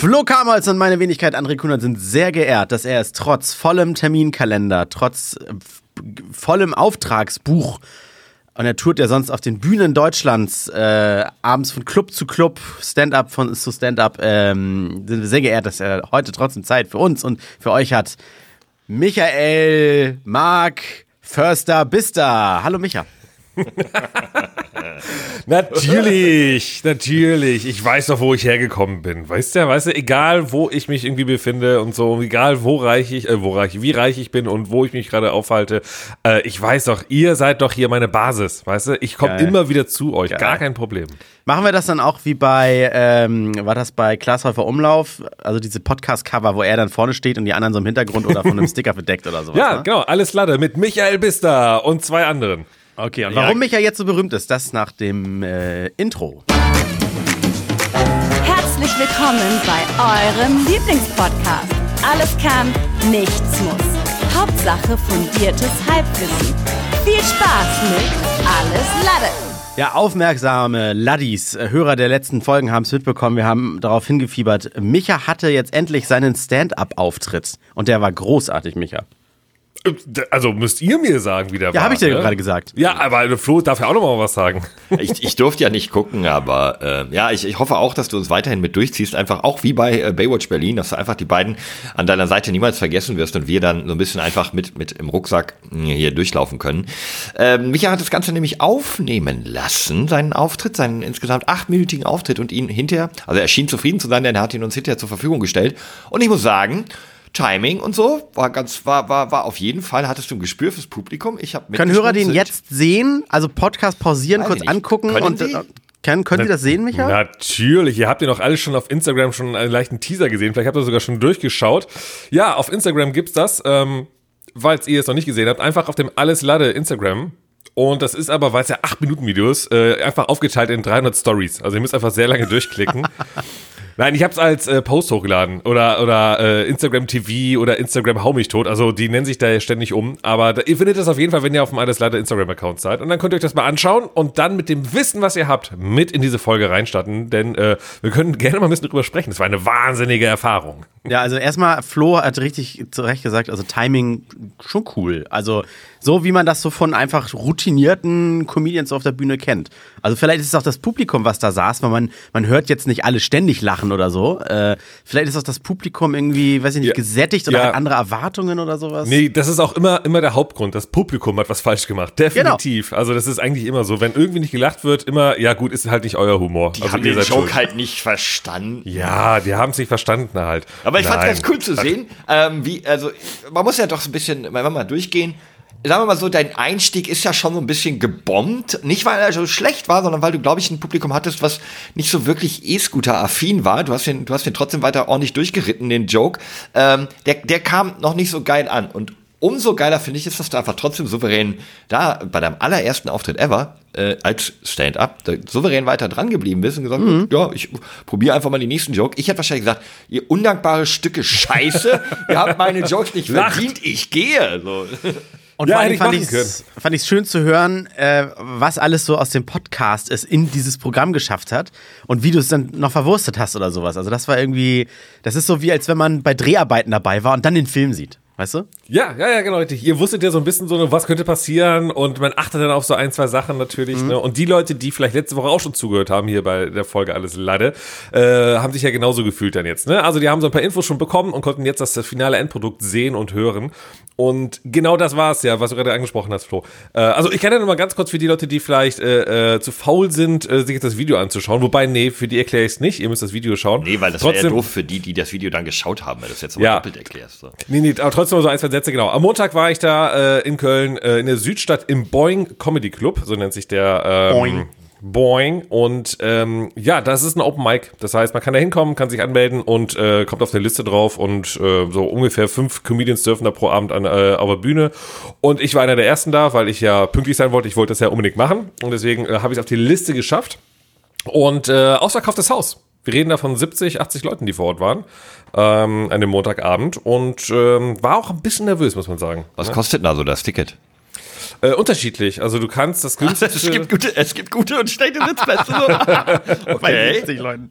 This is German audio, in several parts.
Flo Kamals und meine Wenigkeit André Kunert sind sehr geehrt, dass er es trotz vollem Terminkalender, trotz äh, vollem Auftragsbuch und er tourt ja sonst auf den Bühnen Deutschlands, äh, abends von Club zu Club, Stand-up von zu Stand-up. Ähm, sind wir sehr geehrt, dass er heute trotzdem Zeit für uns und für euch hat. Michael, Marc, Förster, Bister. Hallo Micha. natürlich, natürlich. Ich weiß doch, wo ich hergekommen bin. Weißt du, weißt du, egal wo ich mich irgendwie befinde und so, egal wo reich ich, äh, wo reich, wie reich ich bin und wo ich mich gerade aufhalte, äh, ich weiß doch, ihr seid doch hier meine Basis, weißt du? Ich komme immer wieder zu euch, Geil. gar kein Problem. Machen wir das dann auch wie bei, ähm, war das bei Glashäufer Umlauf, also diese Podcast-Cover, wo er dann vorne steht und die anderen so im Hintergrund oder von einem Sticker verdeckt oder sowas? Ja, ne? genau, alles Lade mit Michael Bister und zwei anderen. Okay, und warum ja. Micha jetzt so berühmt ist, das nach dem äh, Intro. Herzlich willkommen bei eurem Lieblingspodcast. Alles kann, nichts muss. Hauptsache fundiertes Halbwissen. Viel Spaß mit Alles Lade. Ja, aufmerksame Laddies, äh, Hörer der letzten Folgen haben es mitbekommen. Wir haben darauf hingefiebert. Micha hatte jetzt endlich seinen Stand-up-Auftritt. Und der war großartig, Micha. Also müsst ihr mir sagen, wie der ja, war. Ja, habe ich dir ne? gerade gesagt. Ja, aber Flo darf ja auch noch mal was sagen. Ich, ich durfte ja nicht gucken, aber äh, ja, ich, ich hoffe auch, dass du uns weiterhin mit durchziehst. Einfach auch wie bei äh, Baywatch Berlin, dass du einfach die beiden an deiner Seite niemals vergessen wirst und wir dann so ein bisschen einfach mit, mit im Rucksack hier durchlaufen können. Ähm, Micha hat das Ganze nämlich aufnehmen lassen, seinen Auftritt, seinen insgesamt achtminütigen Auftritt und ihn hinterher, also er schien zufrieden zu sein, denn er hat ihn uns hinterher zur Verfügung gestellt. Und ich muss sagen, Timing und so war ganz war war war auf jeden Fall hattest du ein Gespür fürs Publikum. Ich habe Können Hörer den jetzt sehen? Also Podcast pausieren, Weiß kurz angucken können und die? Äh, können, können Sie das sehen, Michael? Natürlich. Ihr habt ja noch alles schon auf Instagram schon einen leichten Teaser gesehen. Vielleicht habt ihr sogar schon durchgeschaut. Ja, auf Instagram gibt's das. Ähm, falls ihr es noch nicht gesehen habt, einfach auf dem Alles Lade Instagram. Und das ist aber, weil es ja 8 Minuten Videos, äh, einfach aufgeteilt in 300 Stories. Also ihr müsst einfach sehr lange durchklicken. Nein, ich habe es als äh, Post hochgeladen oder oder äh, Instagram TV oder Instagram Hau mich tot. Also die nennen sich da ständig um. Aber da, ihr findet das auf jeden Fall, wenn ihr auf dem alles leider Instagram Account seid. Und dann könnt ihr euch das mal anschauen und dann mit dem Wissen, was ihr habt, mit in diese Folge reinstarten. Denn äh, wir können gerne mal ein bisschen drüber sprechen. Das war eine wahnsinnige Erfahrung. Ja, also erstmal, Flo hat richtig zu Recht gesagt, also Timing schon cool. Also so wie man das so von einfach routinierten Comedians auf der Bühne kennt. Also vielleicht ist es auch das Publikum, was da saß, weil man, man hört jetzt nicht alle ständig lachen oder so. Äh, vielleicht ist auch das Publikum irgendwie, weiß ich nicht, ja. gesättigt oder ja. hat andere Erwartungen oder sowas. Nee, das ist auch immer, immer der Hauptgrund. Das Publikum hat was falsch gemacht. Definitiv. Genau. Also das ist eigentlich immer so. Wenn irgendwie nicht gelacht wird, immer, ja gut, ist halt nicht euer Humor. Die also haben den Joke schuld. halt nicht verstanden. Ja, die haben es nicht verstanden halt. Aber ich fand es ganz cool zu sehen, ähm, wie, also man muss ja doch so ein bisschen, wenn wir mal durchgehen, sagen wir mal so, dein Einstieg ist ja schon so ein bisschen gebombt. Nicht, weil er so schlecht war, sondern weil du, glaube ich, ein Publikum hattest, was nicht so wirklich E-Scooter-affin war. Du hast den, du hast den trotzdem weiter ordentlich durchgeritten, den Joke. Ähm, der, der kam noch nicht so geil an. Und umso geiler finde ich es, dass du einfach trotzdem souverän da bei deinem allerersten Auftritt ever äh, als Stand-up souverän weiter dran geblieben bist und gesagt, mhm. ja, ich probiere einfach mal den nächsten Joke. Ich hätte wahrscheinlich gesagt, ihr undankbare Stücke Scheiße, ihr habt meine Jokes nicht verdient, ich gehe. So. Und ja, vor allem fand ich es schön zu hören, äh, was alles so aus dem Podcast es in dieses Programm geschafft hat und wie du es dann noch verwurstet hast oder sowas. Also das war irgendwie, das ist so wie als wenn man bei Dreharbeiten dabei war und dann den Film sieht. Weißt du? Ja, ja, ja, genau, richtig. Ihr wusstet ja so ein bisschen so, was könnte passieren und man achtet dann auf so ein, zwei Sachen natürlich. Mhm. Ne? Und die Leute, die vielleicht letzte Woche auch schon zugehört haben, hier bei der Folge Alles Lade, äh, haben sich ja genauso gefühlt dann jetzt. Ne? Also die haben so ein paar Infos schon bekommen und konnten jetzt das finale Endprodukt sehen und hören. Und genau das war es ja, was du gerade angesprochen hast, Flo. Äh, also ich kann ja noch mal ganz kurz für die Leute, die vielleicht äh, äh, zu faul sind, äh, sich jetzt das Video anzuschauen. Wobei, nee, für die erkläre ich es nicht. Ihr müsst das Video schauen. Nee, weil das wäre ja doof für die, die das Video dann geschaut haben, wenn du das jetzt mal ja. doppelt erklärst. So. Nee, nee, aber trotzdem so ein, zwei Sätze, genau. Am Montag war ich da äh, in Köln, äh, in der Südstadt im Boing Comedy Club, so nennt sich der. Ähm, Boing. Boing. Und ähm, ja, das ist ein Open Mic. Das heißt, man kann da hinkommen, kann sich anmelden und äh, kommt auf eine Liste drauf und äh, so ungefähr fünf Comedians dürfen da pro Abend an, äh, auf der Bühne. Und ich war einer der ersten da, weil ich ja pünktlich sein wollte. Ich wollte das ja unbedingt machen. Und deswegen äh, habe ich es auf die Liste geschafft. Und äh, ausverkauftes Haus. Wir reden da von 70, 80 Leuten, die vor Ort waren, ähm, an dem Montagabend. Und ähm, war auch ein bisschen nervös, muss man sagen. Was kostet denn also das Ticket? Äh, unterschiedlich. Also du kannst das günstigste. Es gibt gute, es gibt gute und schlechte Sitzplätze. So. Bei Okay. 70 Leuten.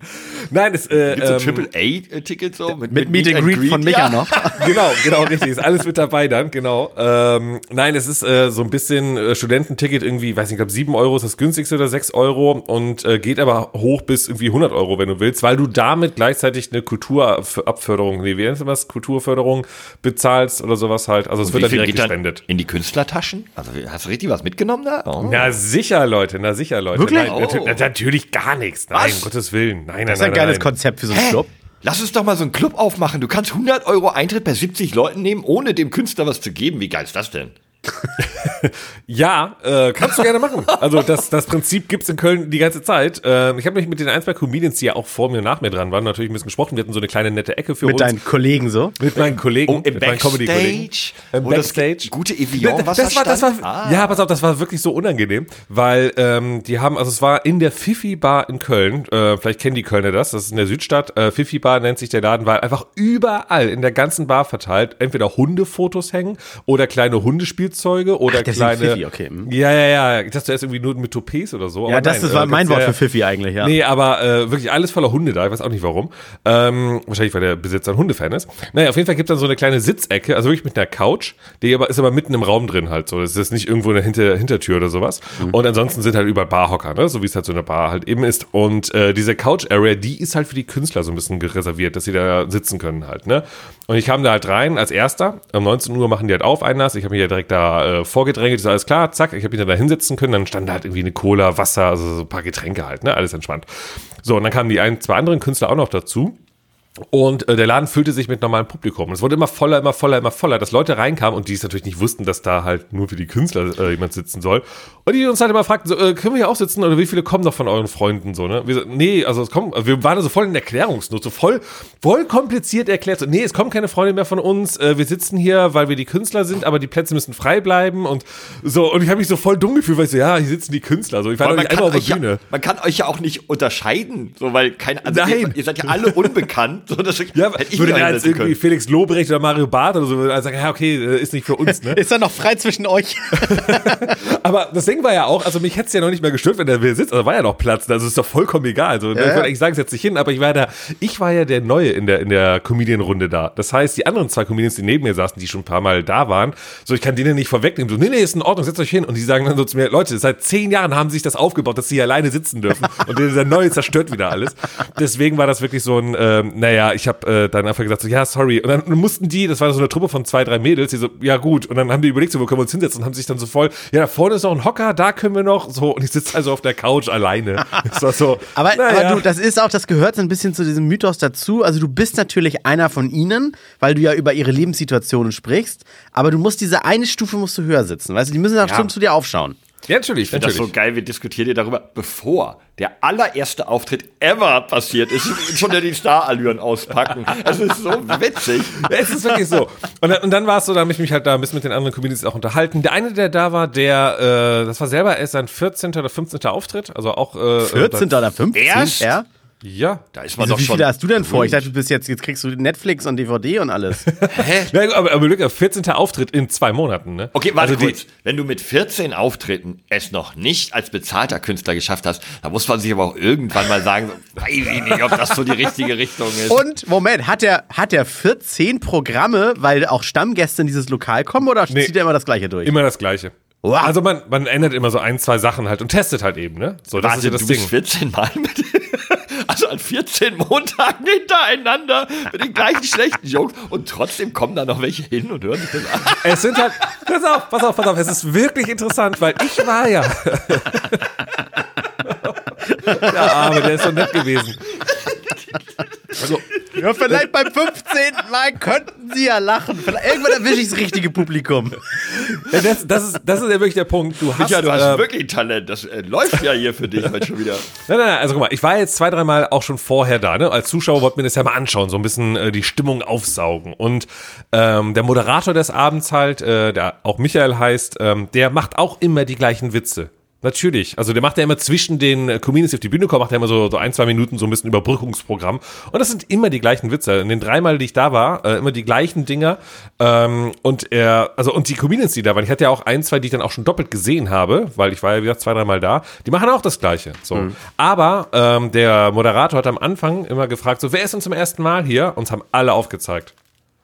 Nein, es äh, Gibt so ähm, Triple A-Ticket so mit, Mit Meet and Greet von Micha ja. noch. genau, genau, richtig. Ist alles mit dabei dann, genau. Ähm, nein, es ist äh, so ein bisschen äh, Studententicket irgendwie, weiß nicht, ich glaube 7 Euro ist das günstigste oder 6 Euro und äh, geht aber hoch bis irgendwie 100 Euro, wenn du willst, weil du damit gleichzeitig eine Kulturabförderung, nee, wie nennt das, Kulturförderung bezahlst oder sowas halt. Also es wird dann direkt gespendet. in die Künstlertaschen? Also hast du richtig was mitgenommen da? Oh. Na sicher, Leute, na sicher, Leute. Wirklich? Nein, Oh. natür- natürlich gar nichts. Nein, Was? um Gottes Willen. Nein, nein, Das ist ein nein, geiles nein. Konzept für so einen Hä? Club. Lass uns doch mal so einen Club aufmachen. Du kannst 100 Euro Eintritt bei 70 Leuten nehmen, ohne dem Künstler was zu geben. Wie geil ist das denn? Ja, äh, kannst du gerne machen. Also das, das Prinzip gibt's in Köln die ganze Zeit. Ähm, ich habe mich mit den ein, zwei Comedians, die ja auch vor mir und nach mir dran waren, natürlich ein bisschen gesprochen. Wir hatten so eine kleine nette Ecke für Mit uns. deinen Kollegen so. mit meinen Kollegen, Oh, im mit meinen Comedy-Kollegen. Backstage? Im Backstage. gute Evian das war, das war, Ah. Ja, pass auf, das war wirklich so unangenehm, weil ähm, die haben, also es war in der Fifi Bar in Köln, äh, vielleicht kennen die Kölner das, das ist in der Südstadt, äh, Fifi Bar nennt sich der Laden, weil einfach überall in der ganzen Bar verteilt entweder Hundefotos hängen oder kleine Hundespielzeuge oder deswegen kleine. Fifi, okay, hm. Ja, ja, ja. Ich dachte erst irgendwie nur mit Toupets oder so. Ja, das, nein, das äh, war mein gibt's Wort ja- für Fifi eigentlich, ja. Nee, aber äh, wirklich alles voller Hunde da. Ich weiß auch nicht warum. Ähm, wahrscheinlich, weil der Besitzer ein Hundefan ist. Naja, auf jeden Fall gibt es dann so eine kleine Sitzecke, also wirklich mit einer Couch, die aber ist aber mitten im Raum drin halt so. Das ist nicht irgendwo eine Hinter Hintertür oder sowas. Und ansonsten sind halt überall Barhocker, ne? So wie es halt so eine Bar halt eben ist. Und äh, diese Couch-Area, die ist halt für die Künstler so ein bisschen reserviert, dass sie da sitzen können halt, ne? Und ich kam da halt rein als erster. Um 19 Uhr machen die halt auf Einlass. Ich habe mich ja direkt da äh, vorgedrängelt. Ist alles klar, zack. Ich habe mich dann da hinsetzen können. Dann stand da halt irgendwie eine Cola, Wasser, also so ein paar Getränke halt, ne? Alles entspannt. So, und dann kamen die ein, zwei anderen Künstler auch noch dazu. Und äh, der Laden füllte sich mit normalem Publikum. Es wurde immer voller, immer voller, immer voller, dass Leute reinkamen und die es natürlich nicht wussten, dass da halt nur für die Künstler äh, jemand sitzen soll. Und die uns halt immer fragten, so, äh, können wir hier auch sitzen oder wie viele kommen noch von euren Freunden so, ne? Wir so, nee, also es kommen, wir waren so voll in Erklärungsnot, so voll, voll kompliziert erklärt. So, nee, es kommen keine Freunde mehr von uns. Äh, wir sitzen hier, weil wir die Künstler sind, aber die Plätze müssen frei bleiben und so. Und ich habe mich so voll dumm gefühlt, weil ich so, ja, hier sitzen die Künstler. So, ich war nicht kann einmal auf euch der ja, Bühne. man kann euch ja auch nicht unterscheiden, so weil kein, also Nein. Ihr, ihr seid ja alle unbekannt, so dass Ja, hätte ich würde mich da jetzt einsetzen irgendwie können. Felix Lobrecht oder Mario Barth oder so also sagen, ja, okay, äh, ist nicht für uns, ne? Ist da noch frei zwischen euch? Aber das Ding war ja auch, also mich hätte es ja noch nicht mehr gestört, wenn der sitzt, also war ja noch Platz, also ist doch vollkommen egal. Also, ich ja. eigentlich sagen, setz dich hin, aber ich war da, ich war ja der Neue in der, in der Comedian-Runde da. Das heißt, die anderen zwei Comedians, die neben mir saßen, die schon ein paar Mal da waren, so, ich kann denen nicht vorwegnehmen, so, nee, nee, ist in Ordnung, setzt euch hin. Und die sagen dann so zu mir, Leute, seit zehn Jahren haben sie sich das aufgebaut, dass sie hier alleine sitzen dürfen. Und dieser Neue zerstört wieder alles. Deswegen war das wirklich so ein, ähm, naja, ich habe äh, dann einfach gesagt, so, ja, sorry. Und dann mussten die, das war so eine Truppe von zwei, drei Mädels, die so, ja gut. Und dann haben die überlegt, so, wo können wir uns hinsetzen? Und haben sich dann so voll, ja, da vorne ist noch ein Hocker, da können wir noch, so. Und ich sitze also auf der Couch alleine. Das war so, Aber, naja. aber du, das ist auch, das gehört so ein bisschen zu diesem Mythos dazu. Also du bist natürlich einer von ihnen, weil du ja über ihre Lebenssituationen sprichst. Aber du musst diese eine Stufe musst du höher sitzen. Weißt du, die müssen auch schon zu dir aufschauen. Ja, natürlich, Ich finde das so geil, wir diskutieren hier darüber, bevor der allererste Auftritt ever passiert ist, schon der die Starallüren auspacken. Das ist so witzig. Es ist wirklich so. Und dann, und dann war es so, da habe ich mich halt da ein bisschen mit den anderen Comedians auch unterhalten. Der eine, der da war, der, äh, das war selber erst sein 14. oder 15. Auftritt. Also auch. Äh, 14. oder 15? Erst? Ja? Ja. Da ist man Also doch wie schon. viele hast du denn vor? Ich dachte, du bist jetzt, jetzt kriegst du Netflix und DVD und alles. ja aber, aber Glück, 14. Auftritt in zwei Monaten, ne? Okay, warte also die- kurz. Wenn du mit 14 Auftritten es noch nicht als bezahlter Künstler geschafft hast, dann muss man sich aber auch irgendwann mal sagen, so, weiß ich nicht, ob das so die richtige Richtung ist. Und, Moment, hat der, hat der 14 Programme, weil auch Stammgäste in dieses Lokal kommen oder Nee. zieht er immer das Gleiche durch? Immer das Gleiche. Wow. Also man, man ändert immer so ein, zwei Sachen halt und testet halt eben, ne? So, das ist ja Wahnsinn, das du Ding. bist 14 Mal mit. An 14 Montagen hintereinander mit den gleichen schlechten Jokes und trotzdem kommen da noch welche hin und hören sich das an. Es sind halt, pass auf, pass auf, pass auf, es ist wirklich interessant, weil ich war ja. ja, aber der ist so nett gewesen. Ja, vielleicht beim 15. Mal könnten sie ja lachen. Vielleicht, irgendwann erwische ich das richtige Publikum. ja, das, das, ist, das ist ja wirklich der Punkt. Du hast, Ja, du hast äh, wirklich Talent. Das äh, läuft ja hier für dich heute schon wieder. Nein, nein, nein, also guck mal, ich war jetzt zwei, dreimal auch schon vorher da, ne? Als Zuschauer wollte mir das ja mal anschauen, so ein bisschen äh, die Stimmung aufsaugen. Und ähm, der Moderator des Abends halt, äh, der auch Michael heißt, ähm, der macht auch immer die gleichen Witze. Natürlich. Also der macht ja immer zwischen den äh, Comedians, die auf die Bühne kommen, macht er immer so, so ein, zwei Minuten so ein bisschen Überbrückungsprogramm. Und das sind immer die gleichen Witze. In den dreimal, die ich da war, äh, immer die gleichen Dinger. Ähm, und er, also und die Comedians, die da waren, ich hatte ja auch ein, zwei, die ich dann auch schon doppelt gesehen habe, weil ich war ja, wie gesagt, zwei, dreimal da, die machen auch das Gleiche. So. Mhm. Aber ähm, der Moderator hat am Anfang immer gefragt, so, wer ist denn zum ersten Mal hier? Und es haben alle aufgezeigt.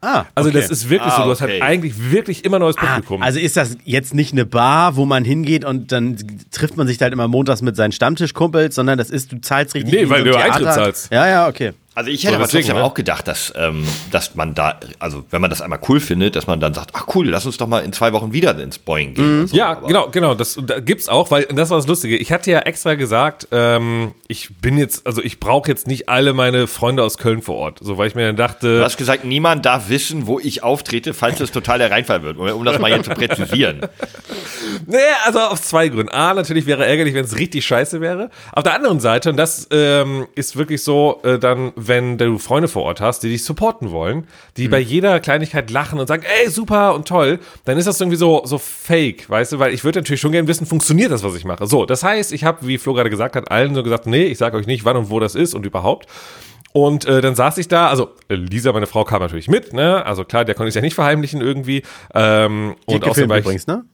Ah, also okay. das ist wirklich ah, so, du hast halt eigentlich wirklich immer neues ah, Publikum. Ah, also ist das jetzt nicht eine Bar, wo man hingeht und dann trifft man sich halt immer montags mit seinen Stammtischkumpels, sondern das ist, du zahlst richtig. Nee, weil so du Eintritt zahlst. Ja, ja, okay. Also ich hätte so, aber deswegen, trotzdem ne? auch gedacht, dass, ähm, dass man da, also wenn man das einmal cool findet, dass man dann sagt, ach cool, lass uns doch mal in zwei Wochen wieder ins Boeing gehen. Mhm. So. Ja, aber genau, genau, das da gibt's auch, weil das war das Lustige. Ich hatte ja extra gesagt, ähm, ich bin jetzt, also ich brauche jetzt nicht alle meine Freunde aus Köln vor Ort, so weil ich mir dann dachte. Du hast gesagt, niemand darf wissen, wo ich auftrete, falls es total der Reinfall wird, um das mal jetzt zu präzisieren. nee, also auf zwei Gründen. A, natürlich wäre ärgerlich, wenn es richtig scheiße wäre. Auf der anderen Seite, und das ähm, ist wirklich so, äh, dann, wenn du Freunde vor Ort hast, die dich supporten wollen, die mhm. bei jeder Kleinigkeit lachen und sagen, ey, super und toll, dann ist das irgendwie so, so fake, weißt du, weil ich würde natürlich schon gerne wissen, funktioniert das, was ich mache. So, das heißt, ich habe, wie Flo gerade gesagt hat, allen so gesagt, nee, ich sage euch nicht, wann und wo das ist und überhaupt. Und äh, dann saß ich da, also äh, Lisa, meine Frau, kam natürlich mit, ne? Also klar, der konnte ich ja nicht verheimlichen irgendwie. Ähm, die und außerdem war ich, übrigens, ne?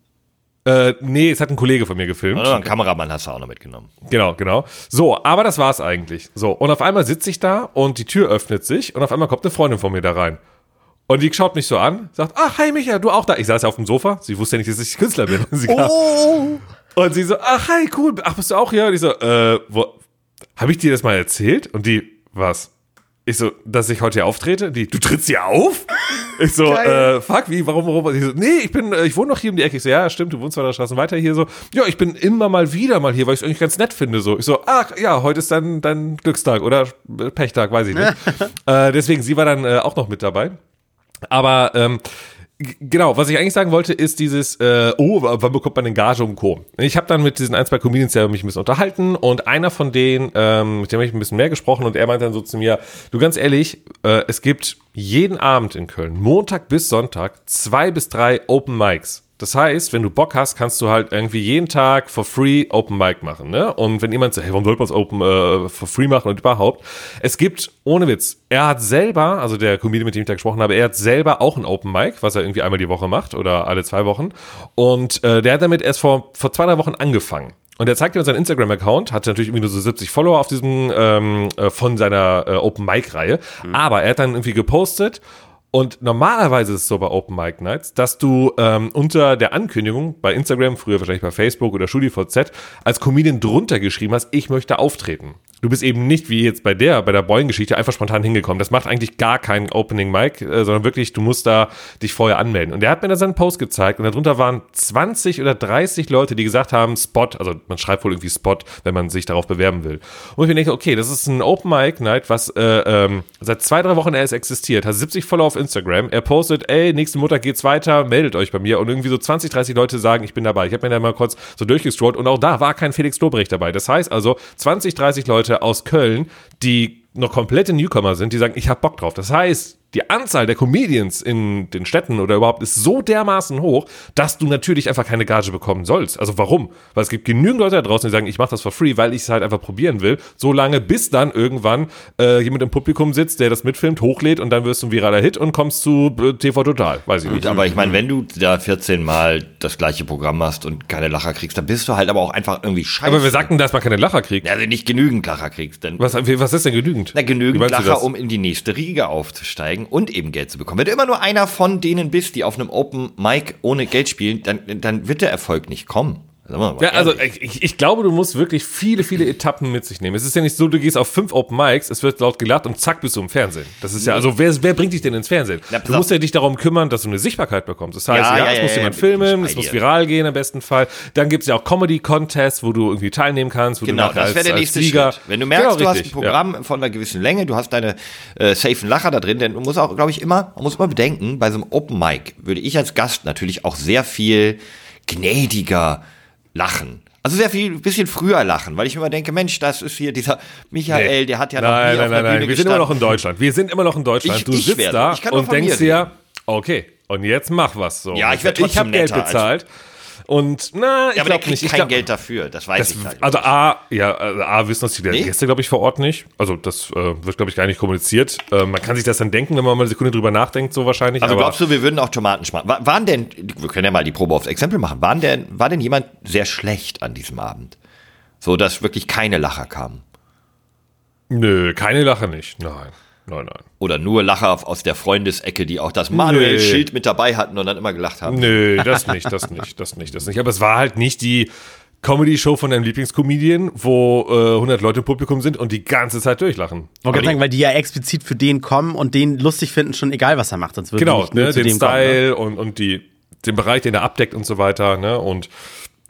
Äh, nee, es hat ein Kollege von mir gefilmt. Oder ein Kameramann hast du auch noch mitgenommen. Genau, genau. So, aber das war's eigentlich. So, und auf einmal sitze ich da und die Tür öffnet sich und auf einmal kommt eine Freundin von mir da rein. Und die schaut mich so an, sagt, ach, hi Micha, du auch da. Ich saß ja auf dem Sofa. Sie wusste ja nicht, dass ich Künstler bin. Und sie, oh. und sie so, ach, hi, cool. Ach, bist du auch hier? Und ich so, äh, wo, hab ich dir das mal erzählt? Und die, was? Ich so, dass ich heute hier auftrete? Die, du trittst hier auf? Ich so, äh, fuck, wie, warum, warum? Ich so, nee, ich bin, äh, ich wohne noch hier um die Ecke. Ich so, ja, stimmt, du wohnst zwei Straßen weiter hier so. Ja, ich bin immer mal wieder mal hier, weil ich es eigentlich ganz nett finde. So, ich so, ach ja, heute ist dann dein Glückstag oder Pechtag, weiß ich nicht. äh, deswegen, sie war dann äh, auch noch mit dabei. Aber ähm, Genau, was ich eigentlich sagen wollte, ist dieses, äh, oh, wann bekommt man den Gage und Co. Ich habe dann mit diesen ein, zwei Comedians ja mich ein bisschen unterhalten und einer von denen, ähm, mit dem habe ich ein bisschen mehr gesprochen und er meinte dann so zu mir, du ganz ehrlich, äh, es gibt jeden Abend in Köln, Montag bis Sonntag, zwei bis drei Open Mics. Das heißt, wenn du Bock hast, kannst du halt irgendwie jeden Tag for free Open Mic machen. Ne? Und wenn jemand sagt, hey, warum sollte man es Open äh, for free machen und überhaupt? Es gibt, ohne Witz, er hat selber, also der Comedian, mit dem ich da gesprochen habe, er hat selber auch ein Open Mic, was er irgendwie einmal die Woche macht oder alle zwei Wochen. Und äh, der hat damit erst vor, vor zwei, drei Wochen angefangen. Und er zeigt mir seinen Instagram-Account, hatte natürlich irgendwie nur so 70 Follower auf diesem ähm, äh, von seiner äh, Open Mic-Reihe. Mhm. Aber er hat dann irgendwie gepostet und normalerweise ist es so bei Open Mic Nights, dass du ähm, unter der Ankündigung bei Instagram, früher wahrscheinlich bei Facebook oder StudiVZ, als Comedian drunter geschrieben hast, ich möchte auftreten. Du bist eben nicht wie jetzt bei der, bei der Boeing-Geschichte einfach spontan hingekommen. Das macht eigentlich gar keinen Opening Mic, äh, sondern wirklich, du musst da dich vorher anmelden. Und er hat mir dann seinen Post gezeigt und darunter waren 20 oder 30 Leute, die gesagt haben, Spot, also man schreibt wohl irgendwie Spot, wenn man sich darauf bewerben will. Und ich mir denke, okay, das ist ein Open Mic Night, was äh, ähm, seit zwei, drei Wochen erst existiert, hat 70 Follower auf Instagram. Er postet, ey, nächste Montag geht's weiter, meldet euch bei mir. Und irgendwie so 20, 30 Leute sagen, ich bin dabei. Ich habe mir da mal kurz so durchgestrollt und auch da war kein Felix Lobrecht dabei. Das heißt also, 20, 30 Leute aus Köln, die noch komplette Newcomer sind, die sagen, ich hab Bock drauf. Das heißt, die Anzahl der Comedians in den Städten oder überhaupt ist so dermaßen hoch, dass du natürlich einfach keine Gage bekommen sollst. Also warum? Weil es gibt genügend Leute da draußen, die sagen, ich mache das for free, weil ich es halt einfach probieren will. So lange, bis dann irgendwann äh, jemand im Publikum sitzt, der das mitfilmt, hochlädt und dann wirst du ein viraler Hit und kommst zu äh, TV Total. Weiß ich Gut, nicht. Aber ich meine, wenn du da 14 Mal das gleiche Programm hast und keine Lacher kriegst, dann bist du halt aber auch einfach irgendwie scheiße. Aber wir sagten, dass man keine Lacher kriegt. Ja, also nicht genügend Lacher kriegst. Denn was, was ist denn genügend? Na, genügend Lacher, um in die nächste Riege aufzusteigen einsteigen und eben Geld zu bekommen. Wenn du immer nur einer von denen bist, die auf einem Open Mic ohne Geld spielen, dann, dann wird der Erfolg nicht kommen. Ja, also ich, ich, glaube, du musst wirklich viele, viele Etappen mit sich nehmen. Es ist ja nicht so, du gehst auf fünf Open Mics, es wird laut gelacht und zack bist du im Fernsehen. Das ist ja, also wer, wer bringt dich denn ins Fernsehen? Ja, du musst ja dich darum kümmern, dass du eine Sichtbarkeit bekommst. Das heißt, ja, ja, ja es muss jemand filmen, es muss viral gehen im besten Fall. Dann gibt es ja auch Comedy-Contests, wo du irgendwie teilnehmen kannst, wo genau, du das wäre der nächste Sieger. Schritt. Wenn du merkst, genau, du richtig, hast ein Programm von einer gewissen Länge, du hast deine äh, safen Lacher da drin, denn du musst auch, glaube ich, immer, man muss immer bedenken, bei so einem Open Mic würde ich als Gast natürlich auch sehr viel gnädiger lachen. Also sehr viel, bisschen früher lachen, weil ich immer denke, Mensch, das ist hier dieser Michael, nee. der hat ja noch nein, nie nein, auf nein, nein, Bühne Wir sind immer noch in Deutschland. Wir sind immer noch in Deutschland. Ich, du ich sitzt werde, da und denkst dir, okay, und jetzt mach was so. Ja, ich werde Ich habe Geld bezahlt. Und na, ich Ja, glaube nicht. Ich kein glaub, Geld dafür, das weiß das, ich halt. also A, ja, also A wissen das die Nee? Gäste, glaube ich, vor Ort nicht. Also das äh, wird, glaube ich, gar nicht kommuniziert. Äh, man kann sich das dann denken, wenn man mal eine Sekunde drüber nachdenkt, so wahrscheinlich. Also aber glaubst du, wir würden auch Tomaten schmacken? Wa- Waren denn, wir können ja mal die Probe aufs Exempel machen, waren denn, war denn jemand sehr schlecht an diesem Abend? So, dass wirklich keine Lacher kamen? nö, keine Lache nicht. Nein, nein, nein. Oder nur Lacher aus der Freundesecke, die auch das Manuel-Schild mit dabei hatten und dann immer gelacht haben? Nö, das nicht, das nicht, das nicht, das nicht. Aber es war halt nicht die Comedy-Show von deinem Lieblingscomedian, wo äh, 100 Leute im Publikum sind und die ganze Zeit durchlachen. Gerade sagen, weil die ja explizit für den kommen und den lustig finden, schon egal, was er macht. Sonst würde Genau, ne, den dem kommen, ne? Style und, und die, den Bereich, den er abdeckt und so weiter. Ne? Und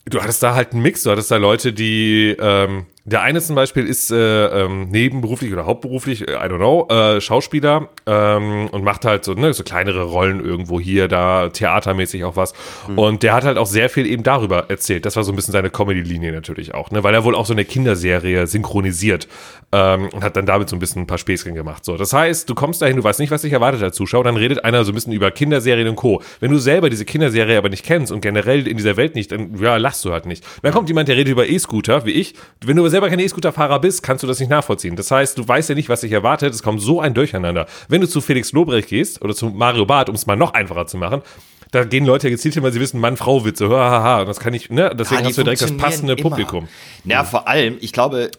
du hattest da halt einen Mix. Du hattest da Leute, die, ähm, der eine zum Beispiel ist äh, ähm, nebenberuflich oder hauptberuflich, äh, I don't know, äh, Schauspieler ähm, und macht halt so, ne, so kleinere Rollen irgendwo hier, da theatermäßig auch was. Und der hat halt auch sehr viel eben darüber erzählt. Das war so ein bisschen seine Comedy-Linie natürlich auch, ne? weil er wohl auch so eine Kinderserie synchronisiert ähm, und hat dann damit so ein bisschen ein paar Späßchen gemacht. So, das heißt, du kommst dahin, du weißt nicht, was dich erwartet als Zuschauer, dann redet einer so ein bisschen über Kinderserien und Co. Wenn du selber diese Kinderserie aber nicht kennst und generell in dieser Welt nicht, dann ja, lachst du halt nicht. Dann kommt jemand, der redet über E-Scooter, wie ich. Wenn du selber kein E-Scooter-Fahrer bist, kannst du das nicht nachvollziehen. Das heißt, du weißt ja nicht, was dich erwartet. Es kommt so ein Durcheinander. Wenn du zu Felix Lobrecht gehst oder zu Mario Barth, um es mal noch einfacher zu machen, da gehen Leute ja gezielt hin, weil sie wissen, Mann-Frau-Witze, haha, und das kann ich, ne, deswegen die hast du direkt das passende immer. Publikum. Ja, vor allem, ich glaube,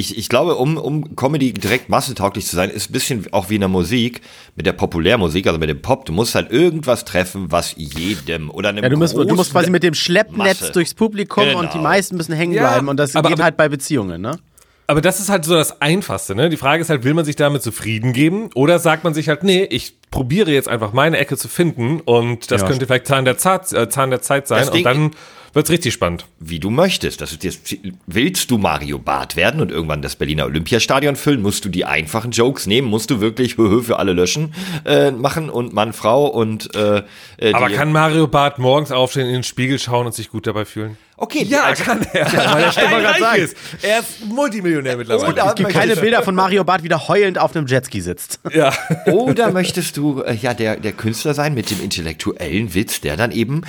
ich, ich glaube, um, um Comedy direkt massentauglich zu sein, ist ein bisschen auch wie in der Musik, mit der Populärmusik, also mit dem Pop. Du musst halt irgendwas treffen, was jedem oder einem Ja, du musst, du musst quasi mit dem Schleppnetz Masse. durchs Publikum Genau. und die meisten müssen hängen Ja, bleiben. Und das aber- geht aber- halt bei Beziehungen, ne? Aber das ist halt so das Einfachste, ne? Die Frage ist halt, will man sich damit zufrieden geben oder sagt man sich halt, nee, ich probiere jetzt einfach meine Ecke zu finden und das Ja. könnte vielleicht Zahn der, Zart, äh, Zahn der Zeit sein und dann wird's richtig spannend. wie du möchtest. Das ist jetzt, willst du Mario Barth werden und irgendwann das Berliner Olympiastadion füllen, musst du die einfachen Jokes nehmen, musst du wirklich Höhö für alle löschen äh, machen und Mann, Frau und äh, äh, Aber kann Mario Barth morgens aufstehen, in den Spiegel schauen und sich gut dabei fühlen? Okay, Ja, also- kann er. Weil er gerade sagen. ist. Er ist Multimillionär mittlerweile. Oder Es gibt keine Bilder von Mario Barth wieder heulend auf einem Jetski sitzt. Ja. Oder möchtest du äh, ja der, der Künstler sein mit dem intellektuellen Witz, der dann eben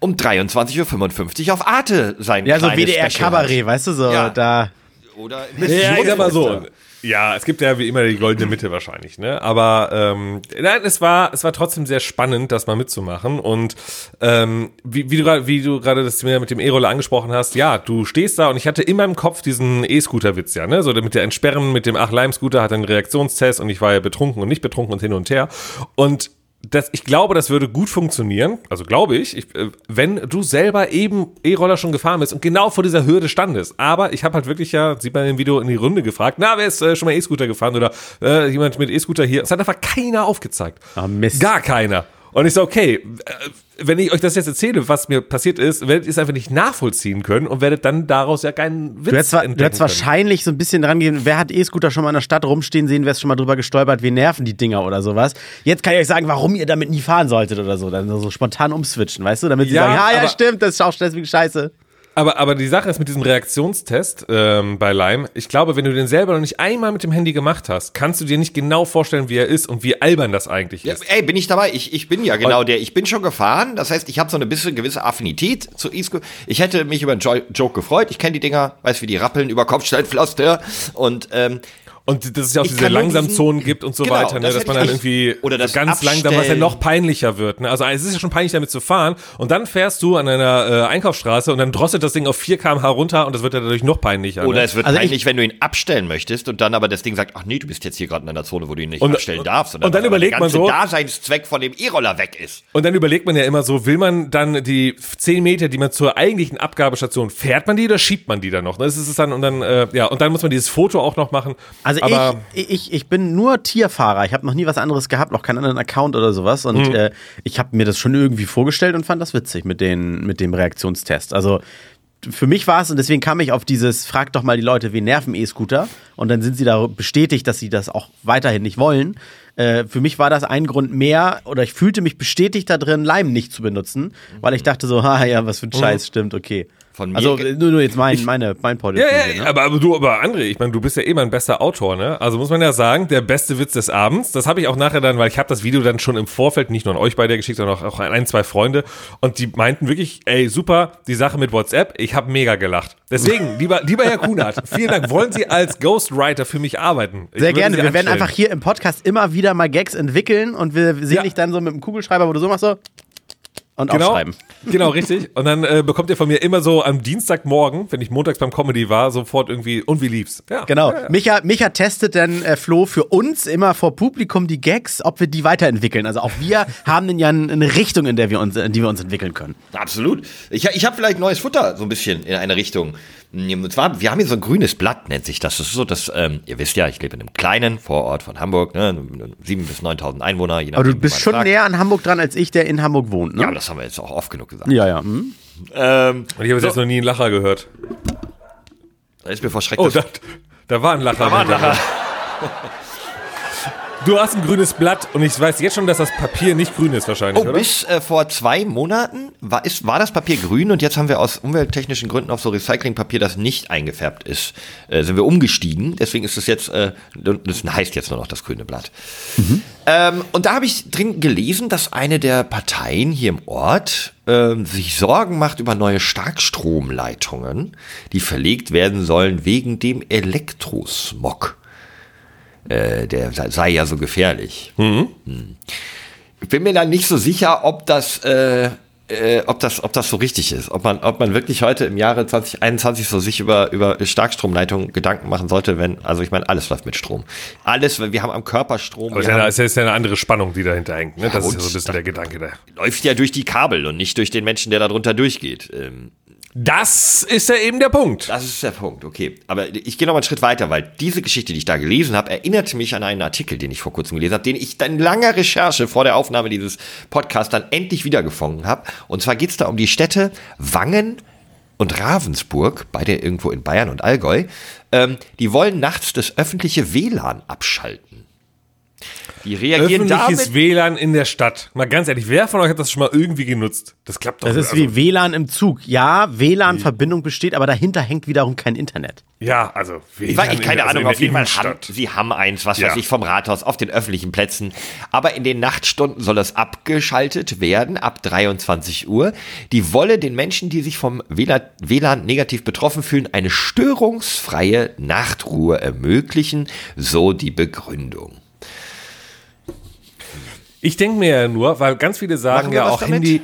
um 23.55 Uhr auf Arte sein Ja, so kleines WDR Special Kabarett, hat. weißt du, so Ja. da. Oder Ja, ich sag mal so. Ja, es gibt ja wie immer die goldene Mitte wahrscheinlich, ne? Aber ähm, nein, es war, es war trotzdem sehr spannend, das mal mitzumachen. Und ähm, wie, wie du gerade, wie du gerade das mit dem E-Roller angesprochen hast, ja, du stehst da und ich hatte immer im Kopf diesen E-Scooter-Witz, ja, ne? So mit der Entsperren, mit dem Ach-Leim-Scooter hat einen Reaktionstest und ich war ja betrunken und nicht betrunken und hin und her. Und das, ich glaube, das würde gut funktionieren, also glaube ich, ich äh, wenn du selber eben E-Roller schon gefahren bist und genau vor dieser Hürde standest. Aber ich habe halt wirklich ja, sieht man im Video in die Runde gefragt, na, wer ist äh, schon mal E-Scooter gefahren oder äh, jemand mit E-Scooter hier? Es hat einfach keiner aufgezeigt. Ah, Mist. Gar keiner. Und ich so, okay, äh, wenn ich euch das jetzt erzähle, was mir passiert ist, werdet ihr es einfach nicht nachvollziehen können und werdet dann daraus ja keinen Witz Du hättest, zwar, du entdecken hättest wahrscheinlich so ein bisschen dran gehen, wer hat E-Scooter schon mal in der Stadt rumstehen sehen, wer ist schon mal drüber gestolpert, wie nerven die Dinger oder sowas. Jetzt kann ich euch sagen, warum ihr damit nie fahren solltet oder so. Dann so spontan umswitchen, weißt du? Damit sie Ja, sagen, ja, aber- stimmt, das ist auch deswegen scheiße. Aber, aber die Sache ist mit diesem Reaktionstest ähm, bei Lime, ich glaube, wenn du den selber noch nicht einmal mit dem Handy gemacht hast, kannst du dir nicht genau vorstellen, wie er ist und wie albern das eigentlich Ja, ist. ey, bin ich dabei? Ich, ich bin ja genau der. Ich bin schon gefahren. Das heißt, ich habe so eine bisschen gewisse Affinität zu E-Scooter. Ich hätte mich über einen jo Joke gefreut. Ich kenne die Dinger, weiß wie die rappeln über Kopfsteinpflaster. Und ähm, Und dass es ja auch Ich diese Langsamzonen diesen- gibt und so Genau, weiter, ne? das dass man dann irgendwie oder das ganz langsam, was ja Abstellen. noch peinlicher wird. Ne? Also es ist ja schon peinlich, damit zu fahren und dann fährst du an einer äh, Einkaufsstraße und dann drosselt das Ding auf 4 km/h runter und das wird ja dadurch noch peinlicher. oder ne? es wird Also ich- peinlich, wenn du ihn abstellen möchtest und dann aber das Ding sagt, ach nee, du bist jetzt hier gerade in einer Zone, wo du ihn nicht Und- abstellen darfst. und dann aber überlegt der man ganze so- Daseinszweck von dem E-Roller weg ist. Und dann überlegt man ja immer so, will man dann die 10 Meter, die man zur eigentlichen Abgabestation, fährt man die oder schiebt man die dann noch? Das ist es dann und dann, äh, ja, und dann muss man dieses Foto auch noch machen. Also Aber ich, ich, ich bin nur Tierfahrer. Ich habe noch nie was anderes gehabt, noch keinen anderen Account oder sowas. Und Mhm. äh, ich habe mir das schon irgendwie vorgestellt und fand das witzig mit, den, mit dem Reaktionstest. Also für mich war es, und deswegen kam ich auf dieses, frag doch mal die Leute, wen nerven E-Scooter? Und dann sind sie da bestätigt, dass sie das auch weiterhin nicht wollen. Äh, für mich war das ein Grund mehr, oder ich fühlte mich bestätigt da drin, Lime nicht zu benutzen, weil ich dachte so, ha ja, was für ein Scheiß, stimmt, okay. Von mir Also nur, nur jetzt mein, meine, mein of Ja, ja, ne? aber, aber du, aber André, ich meine, du bist ja eh mein bester Autor, ne? Also muss man ja sagen, der beste Witz des Abends. Das habe ich auch nachher dann, weil ich habe das Video dann schon im Vorfeld nicht nur an euch beide geschickt, sondern auch, auch an ein, zwei Freunde. Und die meinten wirklich, ey, super, die Sache mit WhatsApp, ich habe mega gelacht. Deswegen, lieber, lieber Herr Kunert, vielen Dank. Wollen Sie als Ghostwriter für mich arbeiten? Ich Sehr gerne. Sie Wir werden anstellen. einfach hier im Podcast immer wieder mal Gags entwickeln und wir sehen Ja. dich dann so mit dem Kugelschreiber, wo du so machst so und Genau, aufschreiben. genau, richtig. Und dann äh, bekommt ihr von mir immer so am Dienstagmorgen, wenn ich montags beim Comedy war, sofort irgendwie, und wie lief's? Ja. Genau. Ja, ja. Micha, Micha testet dann äh, Flo für uns immer vor Publikum die Gags, ob wir die weiterentwickeln. Also auch wir haben dann ja eine Richtung, in der wir uns, in die wir uns entwickeln können. Absolut. Ich, ich habe vielleicht neues Futter, so ein bisschen in eine Richtung. Und zwar, wir haben hier so ein grünes Blatt, nennt sich das. Das ist so, dass, ähm, ihr wisst ja, ich lebe in einem kleinen Vorort von Hamburg, ne, 7.000 bis 9.000 Einwohner. Je Aber du nachdem, bist schon fragt. näher an Hamburg dran als ich, der in Hamburg wohnt, ne? Ja, das haben wir jetzt auch oft genug gesagt. ja. ja. Hm? Ähm, Und ich habe jetzt noch nie einen Lacher gehört. da ist mir vor Schreck Oh, da, da war ein Lacher. war ein Lacher. Du hast ein grünes Blatt und ich weiß jetzt schon, dass das Papier nicht grün ist wahrscheinlich, Oh, oder? bis äh, vor zwei Monaten war, ist, war das Papier grün und jetzt haben wir aus umwelttechnischen Gründen auf so Recyclingpapier, das nicht eingefärbt ist, äh, sind wir umgestiegen. Deswegen ist es jetzt, äh, das heißt jetzt nur noch das grüne Blatt. Ähm, und da habe ich drin gelesen, dass eine der Parteien hier im Ort ähm, sich Sorgen macht über neue Starkstromleitungen, die verlegt werden sollen wegen dem Elektrosmog. Äh, der sei, ja so gefährlich. Hm. Ich bin mir da nicht so sicher, ob das, äh, äh, ob das, ob das so richtig ist. Ob man, ob man wirklich heute im Jahre 2021 so sich über, über Starkstromleitungen Gedanken machen sollte, wenn, also ich meine, alles läuft mit Strom. Alles, wir haben am Körper Strom. Aber es ist ja, ist ja eine andere Spannung, die dahinter hängt. Ne? Das ist ja so ein bisschen der Gedanke da. läuft ja durch die Kabel und nicht durch den Menschen, der da drunter durchgeht. Ähm, Das ist ja eben der Punkt. Das ist der Punkt, okay. Aber ich gehe noch mal einen Schritt weiter, weil diese Geschichte, die ich da gelesen habe, erinnerte mich an einen Artikel, den ich vor kurzem gelesen habe, den ich dann langer Recherche vor der Aufnahme dieses Podcasts dann endlich wiedergefunden habe. Und zwar geht es da um die Städte Wangen und Ravensburg, beide irgendwo in Bayern und Allgäu. Ähm, die wollen nachts das öffentliche WLAN abschalten. Die reagieren Öffentliches damit WLAN in der Stadt. Mal ganz ehrlich, wer von euch hat das schon mal irgendwie genutzt? Das klappt doch Das ist also, wie WLAN im Zug. Ja, WLAN-Verbindung besteht, aber dahinter hängt wiederum kein Internet. Ja, also WLAN Ich in keine der- also Ahnung, in auf jeden Fall haben, sie haben eins, was Ja. weiß ich, vom Rathaus auf den öffentlichen Plätzen. Aber in den Nachtstunden soll das abgeschaltet werden, ab 23 Uhr. Die wolle den Menschen, die sich vom WLAN, WLAN negativ betroffen fühlen, eine störungsfreie Nachtruhe ermöglichen, so die Begründung. Ich denke mir ja nur, weil ganz viele sagen ja auch damit? Handy.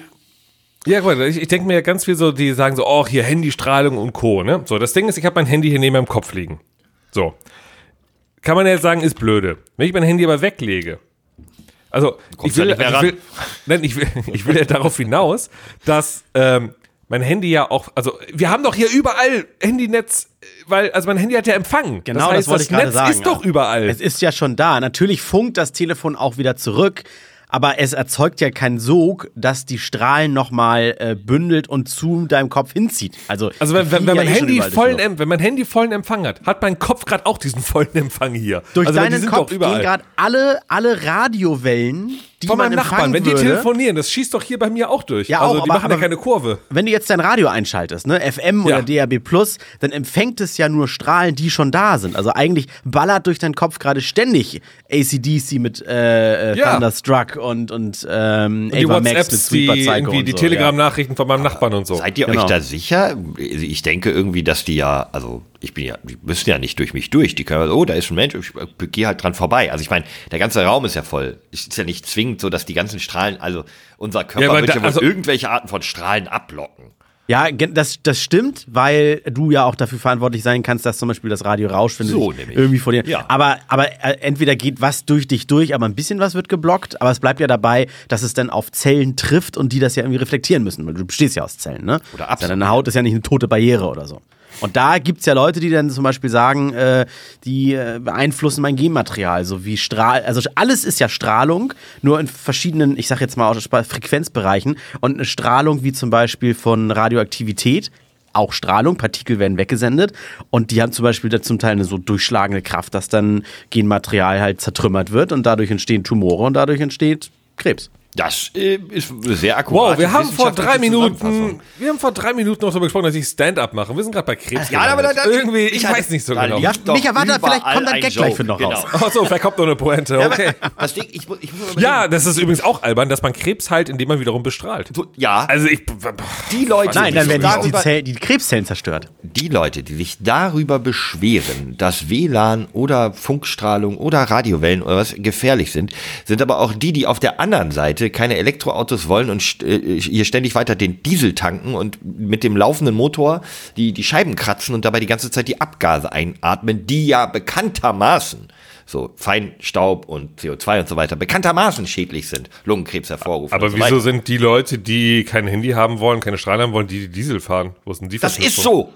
Ja, guck mal, ich, ich denke mir ja ganz viel so, die sagen so, oh, hier Handystrahlung und Co. Ne? So, das Ding ist, ich habe mein Handy hier neben meinem Kopf liegen. So. Kann man ja jetzt sagen, ist blöde. Wenn ich mein Handy aber weglege, also ich will, also ich will, nein, ich will, ich will ja darauf hinaus, dass ähm, mein Handy ja auch, also wir haben doch hier überall Handynetz, weil, also mein Handy hat ja Empfang. Genau, das, heißt, das wollte ich gerade Netz sagen. ist doch überall. Es ist ja schon da. Natürlich funkt das Telefon auch wieder zurück, aber es erzeugt ja keinen Sog, dass die Strahlen nochmal äh, bündelt und zu deinem Kopf hinzieht. Also, Also wenn, wenn, wenn, ja eh vollen, wenn mein Handy vollen Empfang hat, hat mein Kopf gerade auch diesen vollen Empfang hier. Durch also, deinen Kopf gehen gerade alle, alle Radiowellen, die Von meinem Nachbarn, wenn die würde, telefonieren, das schießt doch hier bei mir auch durch. Ja, also auch, die aber- machen ja keine Kurve. Wenn du jetzt dein Radio einschaltest, ne, FM oder Ja. DAB+, dann empfängt es ja nur Strahlen, die schon da sind. Also eigentlich ballert durch deinen Kopf gerade ständig ACDC mit äh, äh, Ja. Thunderstruck und, und ähm, Die Ava Max mit WhatsApps, Sweet die, irgendwie und die so, Telegram-Nachrichten von meinem Nachbarn und so. Seid ihr Genau. euch da sicher? Ich denke irgendwie, dass die ja, also ich bin ja, die müssen ja nicht durch mich durch. Die können, oh, da ist ein Mensch, ich gehe halt dran vorbei. Also ich meine, der ganze Raum ist ja voll. Es ist ja nicht zwingend so, dass die ganzen Strahlen, also unser Körper Ja, wird ja wohl also- irgendwelche Arten von Strahlen ablocken. Ja, das, das stimmt, weil du ja auch dafür verantwortlich sein kannst, dass zum Beispiel das Radio rauscht, wenn So du irgendwie vor dir. Ja. Aber, aber äh, entweder geht was durch dich durch, aber ein bisschen was wird geblockt, aber es bleibt ja dabei, dass es dann auf Zellen trifft und die das ja irgendwie reflektieren müssen, weil du bestehst ja aus Zellen, ne? Oder absorbieren. Deine Haut ist ja nicht eine tote Barriere oder so. Und da gibt's ja Leute, die dann zum Beispiel sagen, äh, die äh, beeinflussen mein Genmaterial, so wie Strahl, also alles ist ja Strahlung, nur in verschiedenen, ich sag jetzt mal Frequenzbereichen. Und eine Strahlung wie zum Beispiel von Radioaktivität, auch Strahlung, Partikel werden weggesendet. Und die haben zum Beispiel da zum Teil eine so durchschlagende Kraft, dass dann Genmaterial halt zertrümmert wird und dadurch entstehen Tumore und dadurch entsteht Krebs. Das äh, ist sehr akkurat. Wow, wir haben vor drei Minuten, wir haben vor drei Minuten noch darüber gesprochen, dass ich Stand-up mache. Wir sind gerade bei Krebs. Ja, aber da, da, irgendwie, ich weiß nicht so genau. Ja, Micha, warte, vielleicht kommt ein Gag gleich für noch genau. raus. Ach so, vielleicht kommt noch eine Pointe. Ja, aber Okay. das Ding, ich, ich muss Ja, das ist übrigens auch albern, dass man Krebs heilt, indem man wiederum bestrahlt. So, ja, Also ich, die Leute, Nein, dann werden die, Zell, die Krebszellen zerstört. die Leute, die sich darüber beschweren, dass WLAN oder Funkstrahlung oder Radiowellen oder was gefährlich sind, sind aber auch die, die auf der anderen Seite keine Elektroautos wollen und st- äh, hier ständig weiter den Diesel tanken und mit dem laufenden Motor die, die Scheiben kratzen und dabei die ganze Zeit die Abgase einatmen, die ja bekanntermaßen so Feinstaub und CO2 und so weiter bekanntermaßen schädlich sind, Lungenkrebs hervorrufen. aber so wieso weiter. sind die Leute, die kein Handy haben wollen, keine Strahlen haben wollen, die, die Diesel fahren? Wo ist denn die Das ist Verknüpfung?